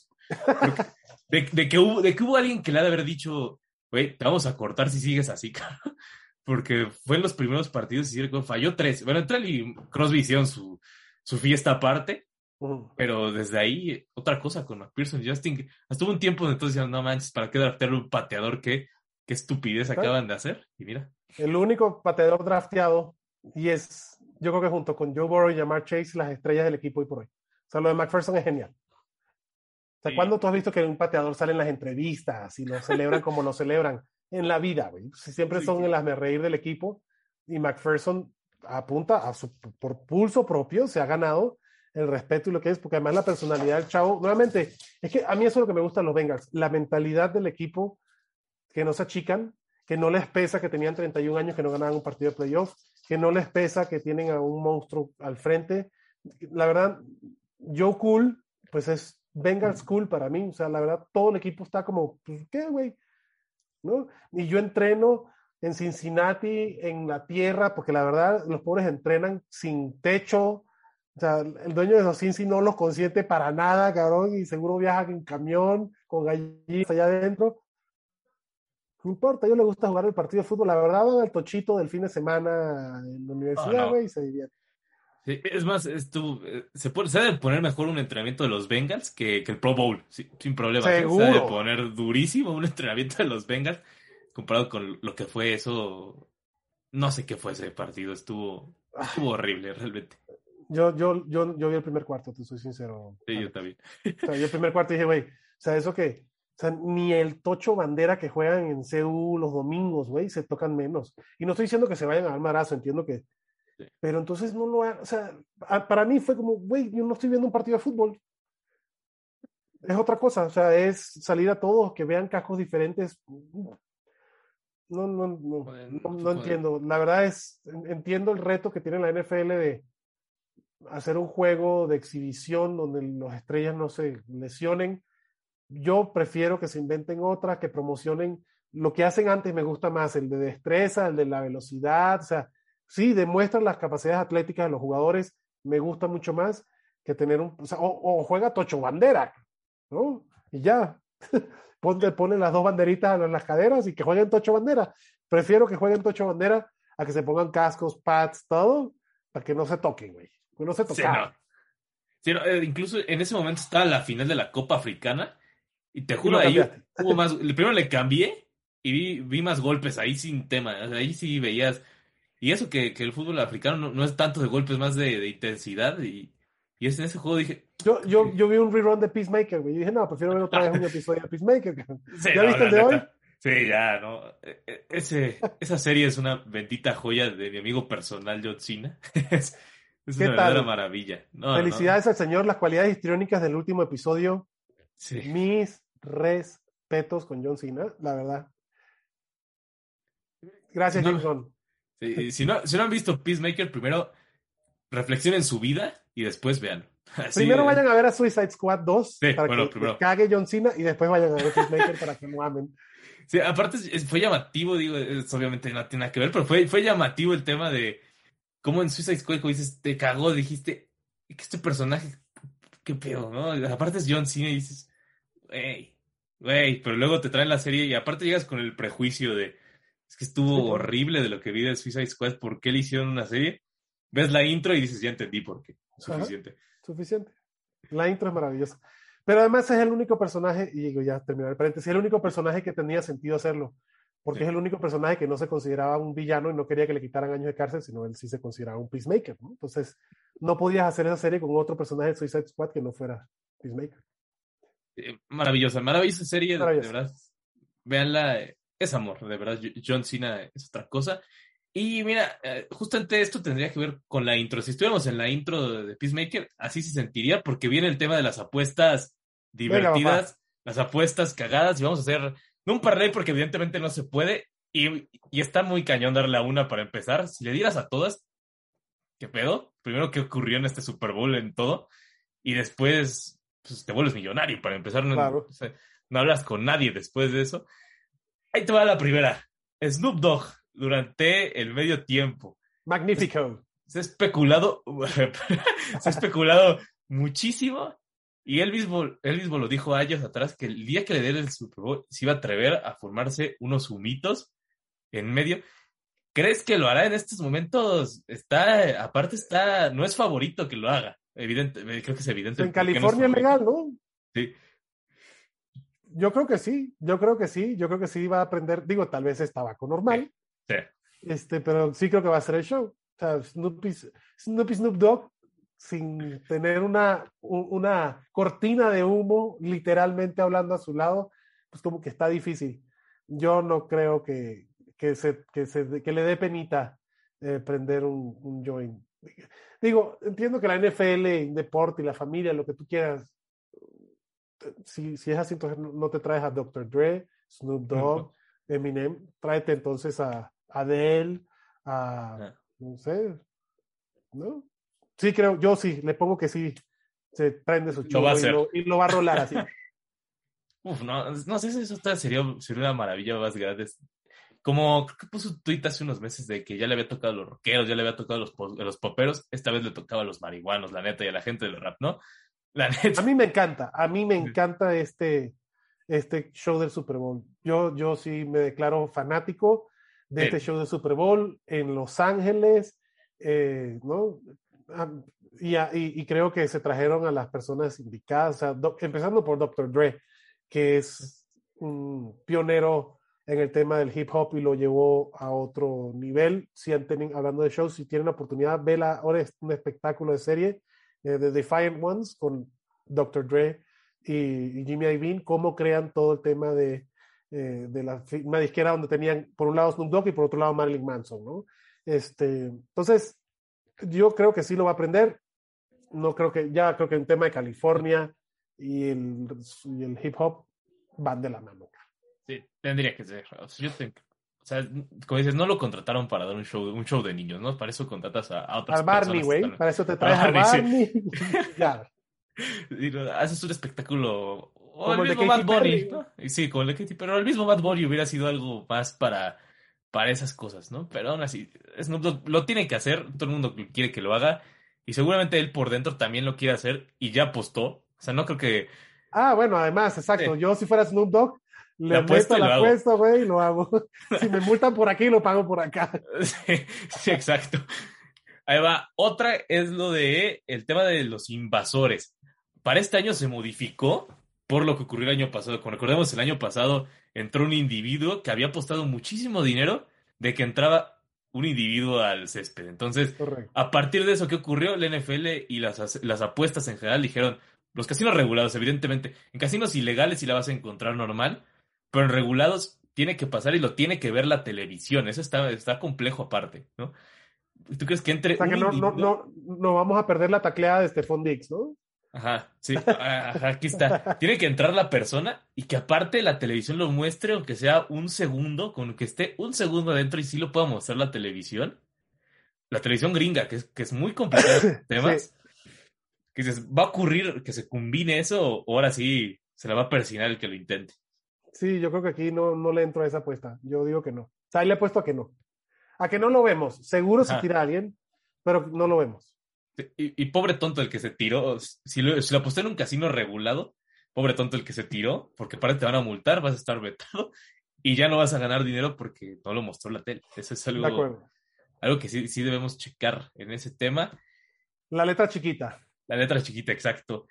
De, de, que, hubo, de que hubo alguien que le ha de haber dicho, güey, te vamos a cortar si sigues así, cara. Porque fue en los primeros partidos y falló tres. Bueno, Trell y Crosby hicieron su, su fiesta aparte, uh. pero desde ahí, otra cosa con McPherson Justin. Hasta hubo un tiempo donde entonces decían, no manches, ¿para qué draftearle un pateador? ¿Qué, qué estupidez acaban de hacer? Y mira. El único pateador drafteado, y es, yo creo que junto con Joe Burrow y Jamar Chase, las estrellas del equipo hoy por hoy. O sea, lo de McPherson es genial. O sea, sí. ¿cuándo tú has visto que un pateador sale en las entrevistas y lo celebran como lo celebran? En la vida, güey. Siempre sí, son en las me reír del equipo. Y McPherson apunta a su, por pulso propio, se ha ganado el respeto y lo que es, porque además la personalidad del chavo, nuevamente, es que a mí eso es lo que me gusta de los Bengals, la mentalidad del equipo, que no se achican, que no les pesa que tenían 31 años que no ganaban un partido de playoff, que no les pesa que tienen a un monstruo al frente. La verdad, Joe Cool, pues es Bengals Cool para mí, o sea, la verdad, todo el equipo está como, pues, ¿qué, güey? ¿No? Y yo entreno en Cincinnati, en la tierra, porque la verdad, los pobres entrenan sin techo. O sea, el dueño de esos Cincy no los consiente para nada, cabrón, y seguro viaja en camión, con gallinas allá adentro. No importa, a ellos les gusta jugar el partido de fútbol. La verdad, el tochito del fin de semana en la universidad, güey, oh, no. y se divierte. Sí, es más, estuvo, se, puede, se debe poner mejor un entrenamiento de los Bengals que, que el Pro Bowl, sí, sin problema. Seguro. Se debe poner durísimo un (laughs) entrenamiento de los Bengals comparado con lo que fue eso. No sé qué fue ese partido, estuvo, estuvo horrible realmente. Yo, yo, yo, yo vi el primer cuarto, te soy sincero. Sí, yo también. O sea, yo el primer cuarto dije, güey, o sea, eso que, o sea, ni el tocho bandera que juegan en CU los domingos, güey, se tocan menos. Y no estoy diciendo que se vayan a dar marazo, entiendo que. Pero entonces no lo, o sea, para mí fue como, güey, yo no estoy viendo un partido de fútbol. Es otra cosa, o sea, es salir a todos, que vean cascos diferentes. No, no, no, no, no entiendo. La verdad es, entiendo el reto que tiene la NFL de hacer un juego de exhibición donde los estrellas no se lesionen. Yo prefiero que se inventen otra, que promocionen lo que hacen antes, me gusta más, el de destreza, el de la velocidad, o sea, sí, demuestran las capacidades atléticas de los jugadores, me gusta mucho más que tener un, o, sea, o, o juega Tocho Bandera, ¿no? Y ya, (laughs) ponte, ponen las dos banderitas en las caderas y que jueguen Tocho Bandera. Prefiero que jueguen Tocho Bandera a que se pongan cascos, pads, todo, para que no se toquen, güey. Que no se toquen. Sí, no. Sí, no, eh, incluso en ese momento estaba la final de la Copa Africana y te juro, ahí hubo más, primero le cambié y vi, vi más golpes ahí sin tema, ahí sí veías y eso que, que el fútbol africano no, no, es tanto de golpes, más de, de intensidad. Y, y es en ese juego dije. Yo, yo, yo vi un rerun de Peacemaker, güey. Y dije, no, prefiero ver otra vez un episodio de Peacemaker. (laughs) Sí, ¿Ya no, viste el de hoy? Sí, ya, ¿no? E, e, Ese, esa serie es una bendita joya de mi amigo personal, John Cena. (laughs) es, es una verdadera maravilla. No, Felicidades no. al señor, las cualidades histriónicas del último episodio. Sí. Mis respetos con John Cena, la verdad. Gracias. Jameson. Sí, si, no, si no han visto Peacemaker, primero reflexionen su vida y después vean. (laughs) Así, primero eh, vayan a ver a Suicide Squad 2 Sí, para bueno, que primero. cague John Cena y después vayan a ver Peacemaker para que no amen. Sí, aparte fue llamativo, digo, es, obviamente no tiene nada que ver, pero fue, fue llamativo el tema de cómo en Suicide Squad, como dices, te cagó, dijiste, que este personaje, qué pedo, ¿no? Aparte es John Cena y dices, wey, wey, pero luego te traen la serie y aparte llegas con el prejuicio de, es que estuvo horrible de lo que vi de Suicide Squad, ¿por qué le hicieron una serie? ves la intro y dices, ya entendí por qué. Suficiente. suficiente. La intro es maravillosa. Pero además es el único personaje, y digo, ya terminar el paréntesis, es el único personaje que tenía sentido hacerlo. Porque es el único personaje que no se consideraba un villano y no quería que le quitaran años de cárcel, sino él sí se consideraba un peacemaker. ¿no? Entonces, no podías hacer esa serie con otro personaje de Suicide Squad que no fuera peacemaker. Eh, maravillosa, maravillosa serie, de verdad. Veanla, es amor, de verdad. John Cena es otra cosa. Y mira, eh, justamente esto tendría que ver con la intro. Si estuviéramos en la intro de Peacemaker, así se sentiría, porque viene el tema de las apuestas divertidas, las apuestas cagadas, y vamos a hacer, no un parlay porque evidentemente no se puede, y, y, está muy cañón darle a una para empezar. Si le dieras a todas, ¿qué pedo? Primero, ¿qué ocurrió en este Super Bowl en todo? Y después, pues te vuelves millonario para empezar. No, no hablas con nadie después de eso. Ahí te va la primera. Snoop Dogg durante el medio tiempo. Magnífico. Se ha especulado, (laughs) se ha especulado muchísimo y él mismo, él mismo lo dijo años atrás que el día que le dé el Super Bowl se iba a atrever a formarse unos humitos en medio. ¿Crees que lo hará en estos momentos? Está, aparte está, no es favorito que lo haga. Evidente, creo que es evidente. En California es legal, ¿no? Sí. Yo creo que sí, yo creo que sí, yo creo que sí va a aprender, digo, tal vez es tabaco normal. Sí. Este, pero sí creo que va a ser el show. O sea, Snoopy, Snoopy Snoop Dogg sin tener una, una cortina de humo, literalmente hablando a su lado, pues como que está difícil. Yo no creo que, que, se, que, se, que le dé penita eh, prender un, un joint. Digo, entiendo que la NFL, deporte y la familia, lo que tú quieras, si, si es así, entonces no te traes a Dr. Dre, Snoop Dogg, Eminem, tráete entonces a Adele, a, ah. no sé, ¿no? Sí, creo, yo sí, le pongo que sí, se prende su chulo y, lo, va a rolar así. (laughs) Uf, no, no sé si eso sería, sería una maravilla más grande. Como creo que puso un tweet hace unos meses de que ya le había tocado a los rockeros, ya le había tocado a los, los poperos, esta vez le tocaba a los marihuanos, la neta, y a la gente del rap, ¿no? La neta. A mí me encanta, a mí me encanta este, este show del Super Bowl. Yo, yo sí me declaro fanático de este show del Super Bowl en Los Ángeles, eh, ¿no? Y, y, creo que se trajeron a las personas indicadas, empezando por Dr. Dre, que es un pionero en el tema del hip hop y lo llevó a otro nivel. Si han tenido, hablando de shows, si tienen la oportunidad, vela, ahora es un espectáculo de serie eh, de Defiant Ones con Dr. Dre y, Jimmy Iovine, cómo crean todo el tema de, eh, de la firma disquera donde tenían por un lado Snoop Dogg y por otro lado Marilyn Manson, ¿no? Este, entonces, yo creo que sí lo va a aprender. No creo que, ya creo que en tema de California y el, el hip hop van de la mano. Sí, tendría que ser. Yo o sea, como dices, no lo contrataron para dar un show, un show de niños, ¿no? Para eso contratas a, a otras Al Barney, güey. Para eso te traes a Barney. (laughs) ya. haces un espectáculo. O el mismo Bad Bunny, ¿no? Sí, como el de Katy, pero el mismo Bad Bunny hubiera sido algo más para para esas cosas, ¿no? Pero aún así, lo tiene que hacer, todo el mundo quiere que lo haga y seguramente él por dentro también lo quiere hacer y ya apostó. O sea, no creo que... Ah, bueno, además, exacto. Yo si fuera Snoop Dogg, le apuesto la apuesta, güey, y lo hago. (laughs) si me multan por aquí, lo pago por acá. (laughs) sí, sí, exacto. Ahí va. Otra es lo de el tema de los invasores. Para este año se modificó por lo que ocurrió el año pasado. Como recordemos, el año pasado entró un individuo que había apostado muchísimo dinero de que entraba un individuo al césped. Entonces, a partir de eso, ¿qué ocurrió? La NFL y las, las apuestas en general dijeron, los casinos regulados, evidentemente, en casinos ilegales sí la vas a encontrar normal, pero en regulados tiene que pasar y lo tiene que ver la televisión. Eso está, está complejo aparte, ¿no? ¿Tú crees que entre... O sea, que no, no, no, no, vamos a perder la tacleada de Stephon Dix, ¿no? Ajá, sí, ajá, aquí está. Tiene que entrar la persona y que aparte la televisión lo muestre, aunque sea un segundo, con que esté un segundo adentro y sí lo pueda mostrar la televisión. La televisión gringa, que es, que es muy complicado (coughs) temas. Que dices, ¿va a ocurrir que se combine eso o ahora sí se la va a persinar el que lo intente? Sí, yo creo que aquí no, no le entro a esa apuesta. Yo digo que no. O sea, ahí le he puesto a que no. A que no lo vemos. Seguro se tira alguien, pero no lo vemos. Y, pobre tonto el que se tiró. Si lo, si lo aposté en un casino regulado, pobre tonto el que se tiró, porque para te van a multar, vas a estar vetado y ya no vas a ganar dinero porque no lo mostró la tele. Eso es algo algo que sí, sí debemos checar en ese tema. La letra chiquita. La letra chiquita, exacto.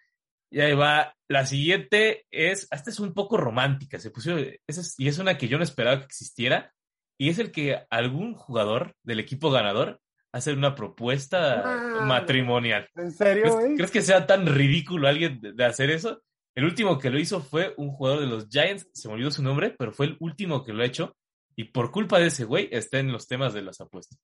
Y ahí va. La siguiente es, esta es un poco romántica, se puso, es, y es una que yo no esperaba que existiera, y es el que algún jugador del equipo ganador hace una propuesta Ah, matrimonial. ¿En serio, ¿Crees, crees que sea tan ridículo alguien de, de hacer eso? El último que lo hizo fue un jugador de los Giants, se me olvidó su nombre, pero fue el último que lo ha hecho, y por culpa de ese güey está en los temas de las apuestas.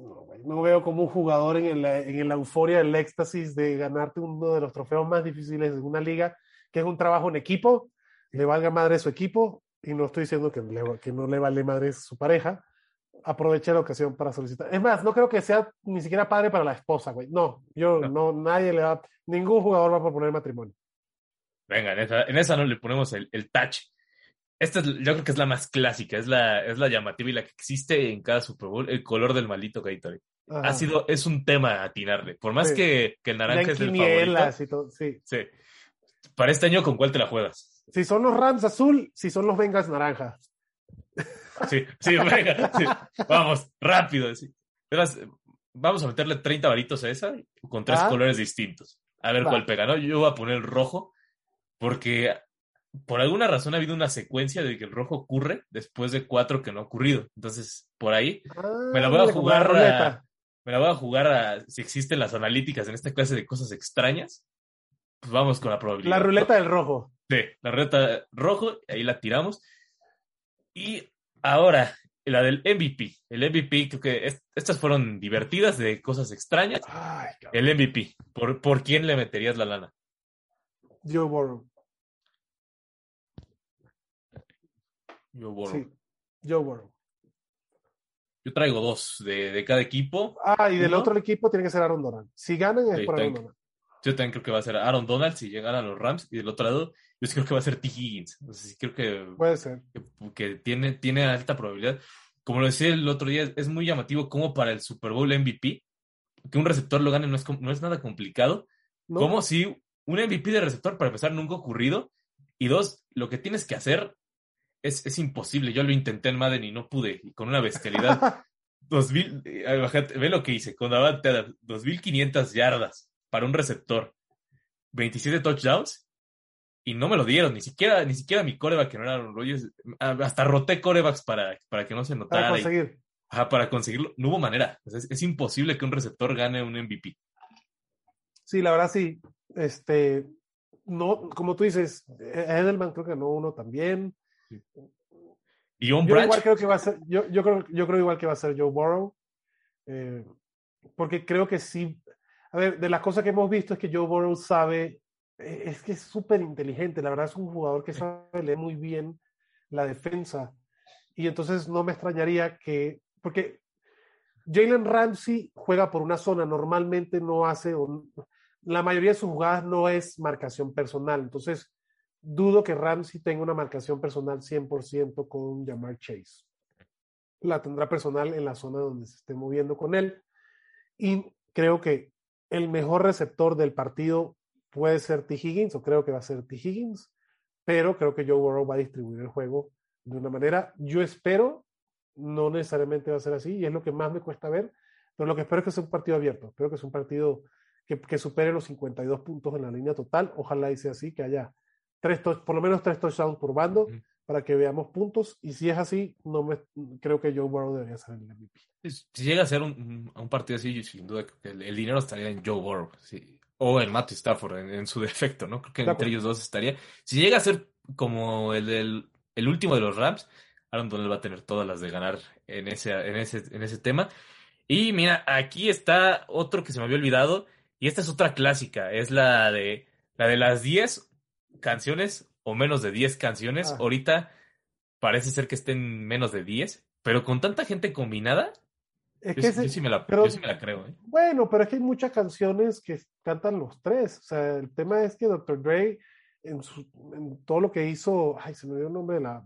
No, güey, no veo como un jugador en, el- en la euforia, el éxtasis de ganarte uno de los trofeos más difíciles de una liga, que es un trabajo en equipo, le valga madre su equipo, y no estoy diciendo que, le- que no le vale madre su pareja, aproveche la ocasión para solicitar. Es más, no creo que sea ni siquiera padre para la esposa, güey. No, yo no, nadie le va, ningún jugador va a proponer matrimonio. Venga, en esa, en esa no le ponemos el, el touch. Esta es, yo creo que es la más clásica, es la, es la llamativa y la que existe en cada Super Bowl, el color del maldito Gatorade. Ajá. Ha sido, es un tema a atinarle. Por más Sí. que, que el naranja es el favorito. y todo, sí. Sí. Para este año, ¿con cuál te la juegas? Si son los Rams azul, si son los Bengals naranja. Sí, sí, venga. sí. Vamos, rápido. sí. Verás, vamos a meterle 30 varitos a esa con tres Ah. colores distintos. A ver Va. cuál pega, ¿no? Yo voy a poner el rojo porque por alguna razón ha habido una secuencia de que el rojo ocurre después de cuatro que no ha ocurrido. Entonces, por ahí Me la voy a la jugar a- me la voy a jugar a si existen las analíticas en esta clase de cosas extrañas. Pues vamos con la probabilidad. La ruleta del rojo. Sí, la ruleta rojo, ahí la tiramos. Y ahora, la del MVP. El MVP, creo que es- estas fueron divertidas de cosas extrañas. Ay. El MVP, ¿por, por quién le meterías la lana? Joe Burrow. Sí, Joe Burrow. Yo traigo dos de, de cada equipo. Ah, y del Uno. otro equipo tiene que ser Aaron Donald. Si ganan es Sí, por Aaron Donald. Yo también creo que va a ser Aaron Donald si llegan a los Rams. Y del otro lado, yo sí creo que va a ser T. Higgins. Entonces, sí creo que Puede ser. que, que tiene, tiene alta probabilidad. Como lo decía el otro día, es, muy llamativo como para el Super Bowl MVP, que un receptor lo gane no es, no es nada complicado. ¿no? Como si un MVP de receptor, para empezar, nunca ha ocurrido. Y dos, lo que tienes que hacer es, es imposible. Yo lo intenté en Madden y no pude. Y con una bestialidad. (laughs) 2000, eh, ve lo que hice. Con Davante Adams, 2500 yardas para un receptor, 27 touchdowns. Y no me lo dieron, ni siquiera, ni siquiera mi coreback, que no era Aaron Rodgers, ah, hasta roté corebacks para, para que no se para notara. y- conseguir. ajá, para conseguirlo, no hubo manera. Es, es imposible que un receptor gane un MVP. Sí, la verdad sí. Este, no, como tú dices, Edelman creo que no uno también. Y John Yo Branch, igual creo que va a ser, yo, yo creo, yo creo igual que va a ser Joe Burrow. eh, porque creo que sí. A ver, de las cosas que hemos visto es que Joe Burrow sabe, eh, es que es súper inteligente. La verdad es un jugador que sabe leer muy bien la defensa. Y entonces no me extrañaría que, porque Jalen Ramsey juega por una zona, normalmente no hace, la mayoría de sus jugadas no es marcación personal. Entonces, dudo que Ramsey tenga una marcación personal 100% con Jamar Chase. La tendrá personal en la zona donde se esté moviendo con él. Y creo que el mejor receptor del partido puede ser T. Higgins, o creo que va a ser T. Higgins, pero creo que Joe Burrow va a distribuir el juego de una manera. Yo espero, no necesariamente va a ser así, y es lo que más me cuesta ver, pero lo que espero es que sea un partido abierto. Creo que es un partido que, que supere los 52 puntos en la línea total. Ojalá y sea así, que haya tres por lo menos tres touchdowns por bando para que veamos puntos. Y si es así, no me creo que Joe Burrow debería ser el MVP. si llega a ser un, un- partido así, sin duda que el, el dinero estaría en Joe Burrow. sí. O en Matthew Stafford, en, en su (laughs) defecto, ¿no? Creo que entre ellos dos estaría. Si llega a ser como el del el último de los Rams, Aaron Donald va a tener todas las de ganar en ese, en ese, en ese tema. Y mira, aquí está otro que se me había olvidado. Y esta es otra clásica. Es la de, la de las 10 canciones o menos de 10 canciones. Ah. Ahorita parece ser que estén menos de 10. Pero con tanta gente combinada, Es yo, que sí- yo ese- sí me la, pero- yo sí me la creo. ¿eh? Bueno, pero es que hay muchas canciones que cantan los tres. O sea, el tema es que Dr. Dre, en, su- en todo lo que hizo, ay, se me dio el nombre de la.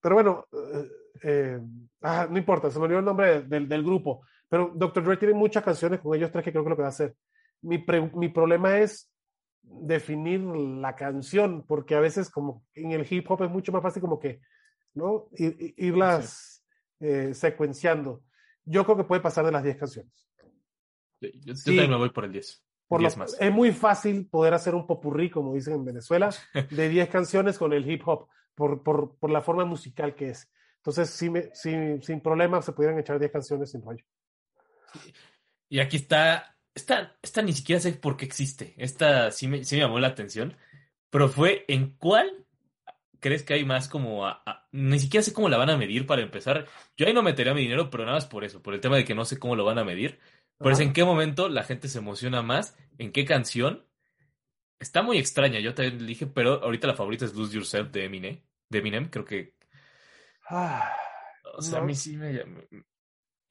Pero bueno, eh, eh, ah, no importa, se me olvidó el nombre del, del grupo. Pero Dr. Dre tiene muchas canciones con ellos tres que creo que lo que va a hacer. Mi, pre- mi problema es definir la canción, porque a veces como en el hip hop es mucho más fácil como que, ¿no? Ir- irlas, eh, secuenciando. Yo creo que puede pasar de las 10 canciones. Yo, yo también me voy por el 10. Por 10 lo- más. es muy fácil poder hacer un popurrí, como dicen en Venezuela, (laughs) de 10 canciones con el hip hop, por, por, por la forma musical que es. Entonces, sí me- sí- sin problema, se pudieran echar 10 canciones sin rollo. Y aquí está, esta, esta ni siquiera sé por qué existe. Esta sí me, sí me llamó la atención, pero fue en cuál crees que hay más como a- a- ni siquiera sé cómo la van a medir para empezar. Yo ahí no metería mi dinero, pero nada más por eso, por el tema de que no sé cómo lo van a medir. Pero es en qué momento la gente se emociona más, en qué canción. Está muy extraña, yo también le dije, pero ahorita la favorita es Lose Yourself de Eminem. De Eminem, creo que Ah, o sea, a mí sí me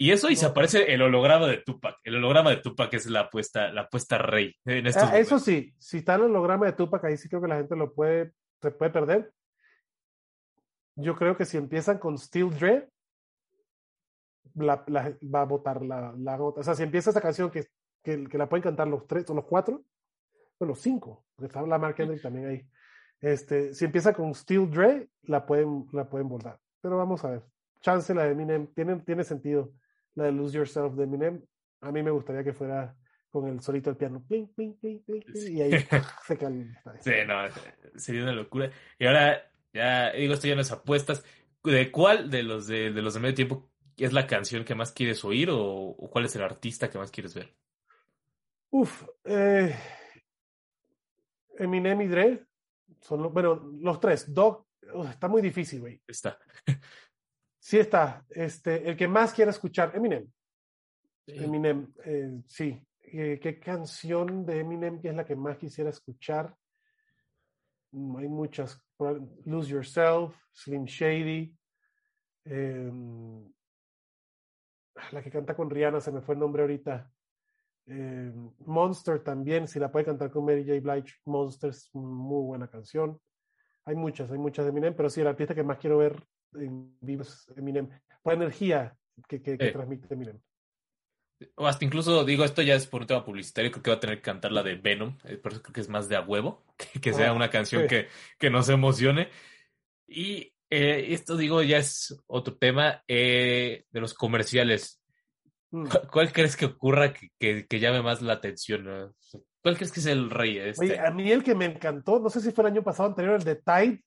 Y eso y se aparece el holograma de Tupac. El holograma de Tupac es la apuesta, la apuesta rey en estos ah, eso sí, si está el holograma de Tupac, ahí sí creo que la gente lo puede, se puede perder. Yo creo que si empiezan con Steel Dre, la, la- va a votar la, la gota. O sea, si empieza esa canción que, que, que la pueden cantar los tres o los cuatro, bueno, los cinco, porque está la Mark Kendrick también ahí. Este, si empieza con Steel Dre, la pueden, la pueden votar. Pero vamos a ver. Chance la de Eminem, tiene, tiene sentido. La de Lose Yourself de Eminem, a mí me gustaría que fuera con el solito del piano. Pling, pling, pling, Sí. Y ahí (laughs) se calma. Sí, no, sería una locura. Y ahora, ya digo, esto ya no es apuestas. ¿De cuál de los de, de los de medio tiempo es la canción que más quieres oír o, o cuál es el artista que más quieres ver? Uf, eh, Eminem y Dre son los, bueno, los tres. Dog, uf, está muy difícil, güey. Está. (laughs) Sí está. Este, el que más quiera escuchar, Eminem. Eminem, eh, sí. Eh, ¿Qué canción de Eminem que es la que más quisiera escuchar? Mm, hay muchas. Lose Yourself, Slim Shady. em, la que canta con Rihanna, se me fue el nombre ahorita. Em, Monster también, si la puede cantar con Mary J. Blige, Monster es muy buena canción. Hay muchas, hay muchas de Eminem, pero sí, el artista que más quiero ver en vivo es Eminem. Por energía que, que, que Eh. transmite Eminem. O hasta incluso, digo, esto ya es por un tema publicitario, creo que va a tener que cantar la de Venom, eh, por eso creo que es más de a huevo, (laughs) que, que sea Ah, una canción que, que nos emocione. Y eh, esto, digo, ya es otro tema eh, de los comerciales. Mm. ¿Cu- ¿Cuál crees que ocurra que, que, que llame más la atención? no? ¿Cuál crees que es el rey? Este? Oye, a mí el que me encantó, no sé si fue el año pasado anterior, el de Tide,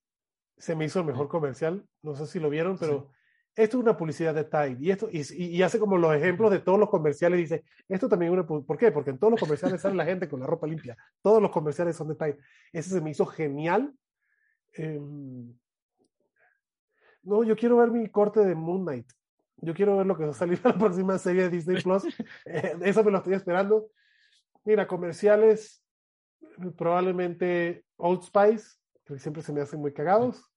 se me hizo el mejor comercial, no sé si lo vieron, pero esto es una publicidad de Tide y esto y, hace como los ejemplos de todos los comerciales dice, esto también es una ¿por qué? Porque en todos los comerciales sale la gente con la ropa limpia, todos los comerciales son de Tide. Ese se me hizo genial. Em, no, yo quiero ver mi corte de Moon Knight. Yo quiero ver lo que va a salir en (laughs) la próxima serie de Disney Plus. (laughs) Eh, eso me lo estoy esperando. Mira, comerciales, probablemente Old Spice, que siempre se me hacen muy cagados.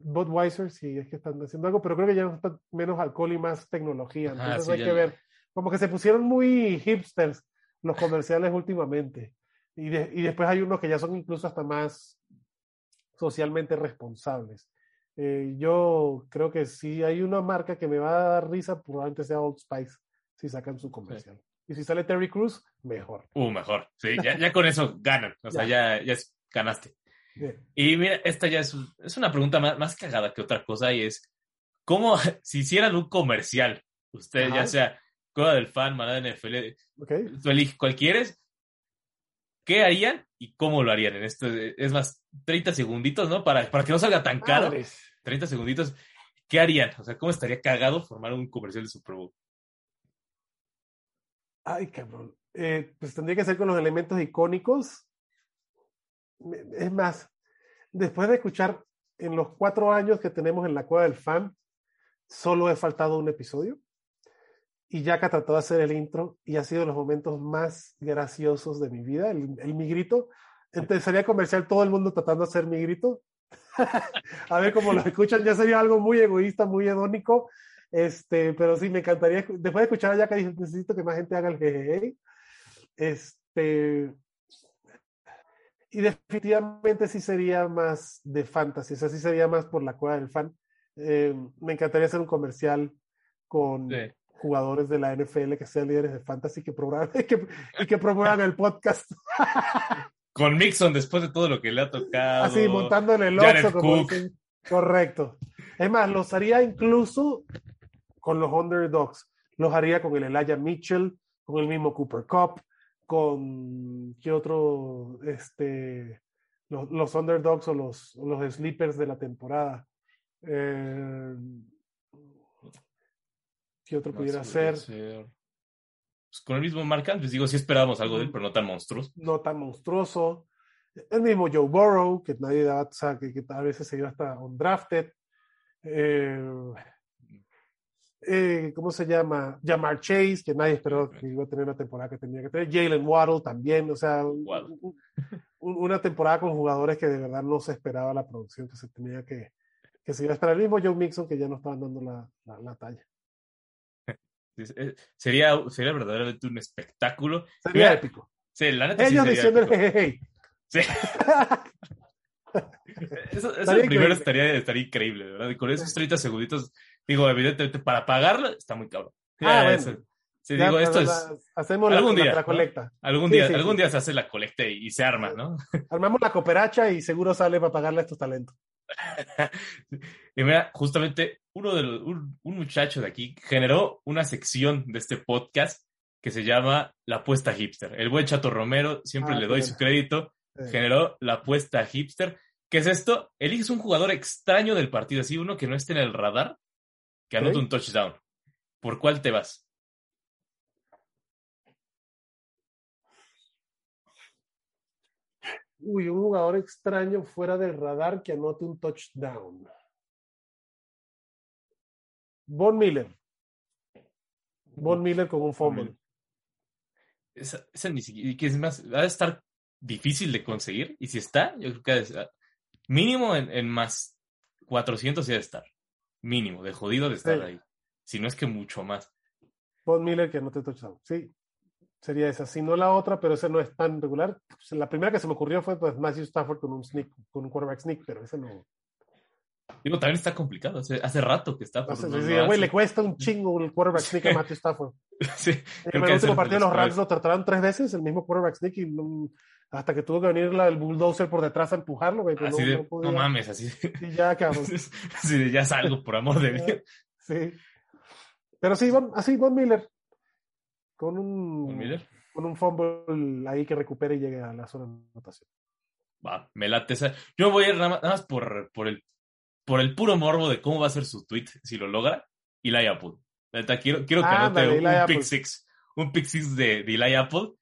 Budweiser, si es que están haciendo algo, pero creo que ya está menos alcohol y más tecnología. Ajá, Entonces sí, hay ya que ver. Como que se pusieron muy hipsters los comerciales últimamente. Y, de- y después hay unos que ya son incluso hasta más socialmente responsables. Eh, yo creo que si hay una marca que me va a dar risa, probablemente sea Old Spice, si sacan su comercial. Y si sale Terry Cruz, mejor. Uh, mejor. Sí, ya, ya con eso ganan. O sea, ya, ya ganaste. Y mira, esta ya es, es una pregunta más, más cagada que otra cosa y es, ¿cómo, (laughs) si hicieran un comercial, usted ya sea Coda del Fan, Manada NFL, ¿Ok? tú eliges cuál quieres, ¿qué harían y cómo lo harían? En esto, es más, 30 segunditos, ¿no? Para, para que no salga tan caro, Madres. 30 segunditos, ¿qué harían? O sea, ¿cómo estaría cagado formar un comercial de Super Bowl? Ay, cabrón. Eh, pues tendría que ser con los elementos icónicos. Es más, después de escuchar en los cuatro años que tenemos en la Cueva del Fan, solo he faltado un episodio. Y Yaka trató de hacer el intro y ha sido los momentos más graciosos de mi vida, el, el mi grito. Entonces sería comercial todo el mundo tratando de hacer mi grito. (laughs) A ver cómo lo escuchan, ya sería algo muy egoísta, muy hedónico. Este, pero sí, me encantaría. Después de escuchar a Yaka, necesito que más gente haga el jejeje. Este. Y definitivamente sí sería más de fantasy, o sea, sí sería más por la cueva del fan. Eh, me encantaría hacer un comercial con Sí. jugadores de la NFL que sean líderes de fantasy (laughs) que y que promuevan el podcast. (laughs) Con Mixon, después de todo lo que le ha tocado. Así, montándole el Jared oxo, Cook. Correcto. Es más, los haría incluso con los underdogs. Los haría con el Elijah Mitchell, con el mismo Cooper Cup, con qué otro, este, los, los underdogs o los, los sleepers de la temporada. Eh, ¿Qué otro pudiera ser? Pues con el mismo Mark Andrews, digo, sí esperábamos algo de él, pero no tan monstruoso. No tan monstruoso. El mismo Joe Burrow, que nadie daba, o sea, que, que, a veces se iba hasta undrafted. Eh, eh, ¿Cómo se llama? Jamar Chase, que nadie esperó que iba a tener la temporada que tenía que tener. Jalen Waddle también, o sea, un, una temporada con jugadores que de verdad no se esperaba la producción que se tenía que, que se iba a esperar. El mismo Joe Mixon, que ya no estaban dando la, la, la talla. Eh, sería, sería verdaderamente un espectáculo. Sería Mira, épico. Sí, la neta Ellos sí diciendo hey, Sí. eso, eso primero estaría, estaría increíble, ¿verdad? Y con esos 30 segunditos, digo, evidentemente, para pagarlo está muy cabrón. Ah, bueno. Eso, sí, ya, digo, esto la, es. Hacemos algún la, día, la colecta. ¿no? Algún, Sí, día, sí, algún día se hace la colecta y, y se arma, ¿no? (laughs) Armamos la cooperacha y seguro sale para pagarle a estos talentos. (laughs) y mira, justamente uno de los, un, un, muchacho de aquí generó una sección de este podcast que se llama La apuesta hipster. El buen Chato Romero, siempre Ah, le doy su crédito, generó la apuesta hipster. ¿Qué es esto? Eliges un jugador extraño del partido, así uno que no esté en el radar, que anote Ok. un touchdown. ¿Por cuál te vas? Uy, un jugador extraño fuera del radar que anote un touchdown. Von Miller. Von Miller con un fumble. Esa, esa ni siquiera, que es más, va a estar difícil de conseguir. Y si está, yo creo que mínimo en, en más 400 debe estar. Mínimo, de jodido de estar Sí. ahí. Si no es que mucho más. Von Miller que anote touchdown. Sí, sería esa. Si no la otra, pero esa no es tan regular. Pues, la primera que se me ocurrió fue pues, Matthew Stafford con un sneak, con un quarterback sneak, pero ese no. Digo, también está complicado. Hace, hace rato que está. no por- no sí, güey, le cuesta un chingo el quarterback sneak a (laughs) Matthew Stafford. Sí, En el último partido los los Rams lo trataron tres veces, el mismo quarterback sneak, y no- hasta que tuvo que venir la, el bulldozer por detrás a empujarlo, güey. Así no, de, no no, podía. mames, así. Y ya, cabrón. (laughs) así de, ya salgo, por amor de Dios. Sí. Pero sí, Von, así, Von Miller. Con un, Von Miller. con un fumble ahí que recupere y llegue a la zona de anotación. Va, me late esa. Yo voy a ir nada más, nada más por, por, el, por el puro morbo de cómo va a ser su tweet, si lo logra. Eli Apple. Quiero, quiero que anote Ándale, un, un pick six. Un pick six de, de Eli Apple.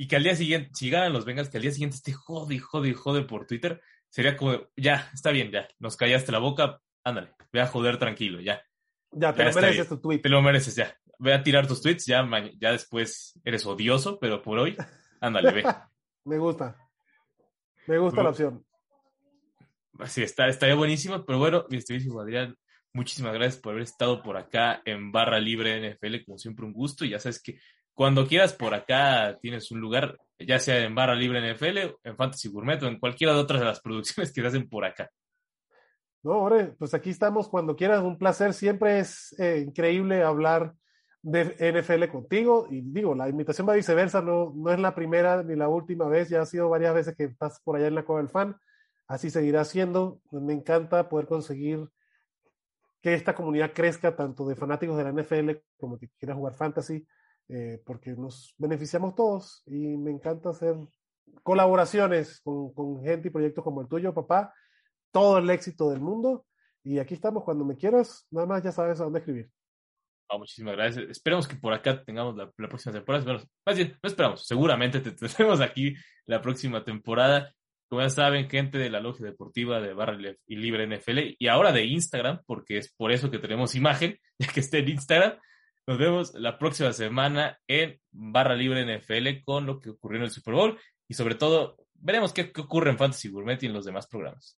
Y que al día siguiente, si ganan los Bengals, que al día siguiente esté jode y jode y jode por Twitter. Sería como, ya, está bien, ya. Nos callaste la boca. Ándale, ve a joder tranquilo, ya. Ya, te Ya lo mereces tu tweet. Te lo mereces, ya. Ve a tirar tus tweets, ya, ya después eres odioso, pero por hoy, ándale, ve. (laughs) Me gusta. Me gusta la opción. Así está, estaría buenísimo, pero bueno, mi estimadísimo Adrián, muchísimas gracias por haber estado por acá en Barra Libre NFL, como siempre un gusto, y ya sabes que cuando quieras por acá tienes un lugar, ya sea en Barra Libre NFL, en Fantasy Gourmet o en cualquiera de otras de las producciones que se hacen por acá. No, hombre, pues aquí estamos cuando quieras. Un placer. Siempre es eh, increíble hablar de NFL contigo. Y digo, la invitación va viceversa. No, no es la primera ni la última vez. Ya ha sido varias veces que estás por allá en la Cueva del Fan. Así seguirá siendo. Me encanta poder conseguir que esta comunidad crezca, tanto de fanáticos de la NFL como que quiera jugar fantasy, eh, porque nos beneficiamos todos. Y me encanta hacer colaboraciones con, con gente y proyectos como el tuyo, papá todo el éxito del mundo. Y aquí estamos cuando me quieras. Nada más ya sabes a dónde escribir. Ah, muchísimas gracias. Esperemos que por acá tengamos la, la próxima temporada. Más bien, no esperamos. Seguramente te (laughs) tendremos aquí la próxima temporada. Como ya saben, gente de la Logia Deportiva de Barra y Libre NFL y ahora de Instagram, porque es por eso que tenemos imagen, (laughs) ya que esté en Instagram. Nos vemos la próxima semana en Barra Libre NFL con lo que ocurrió en el Super Bowl y sobre todo veremos qué, qué ocurre en Fantasy Gourmet y en los demás programas.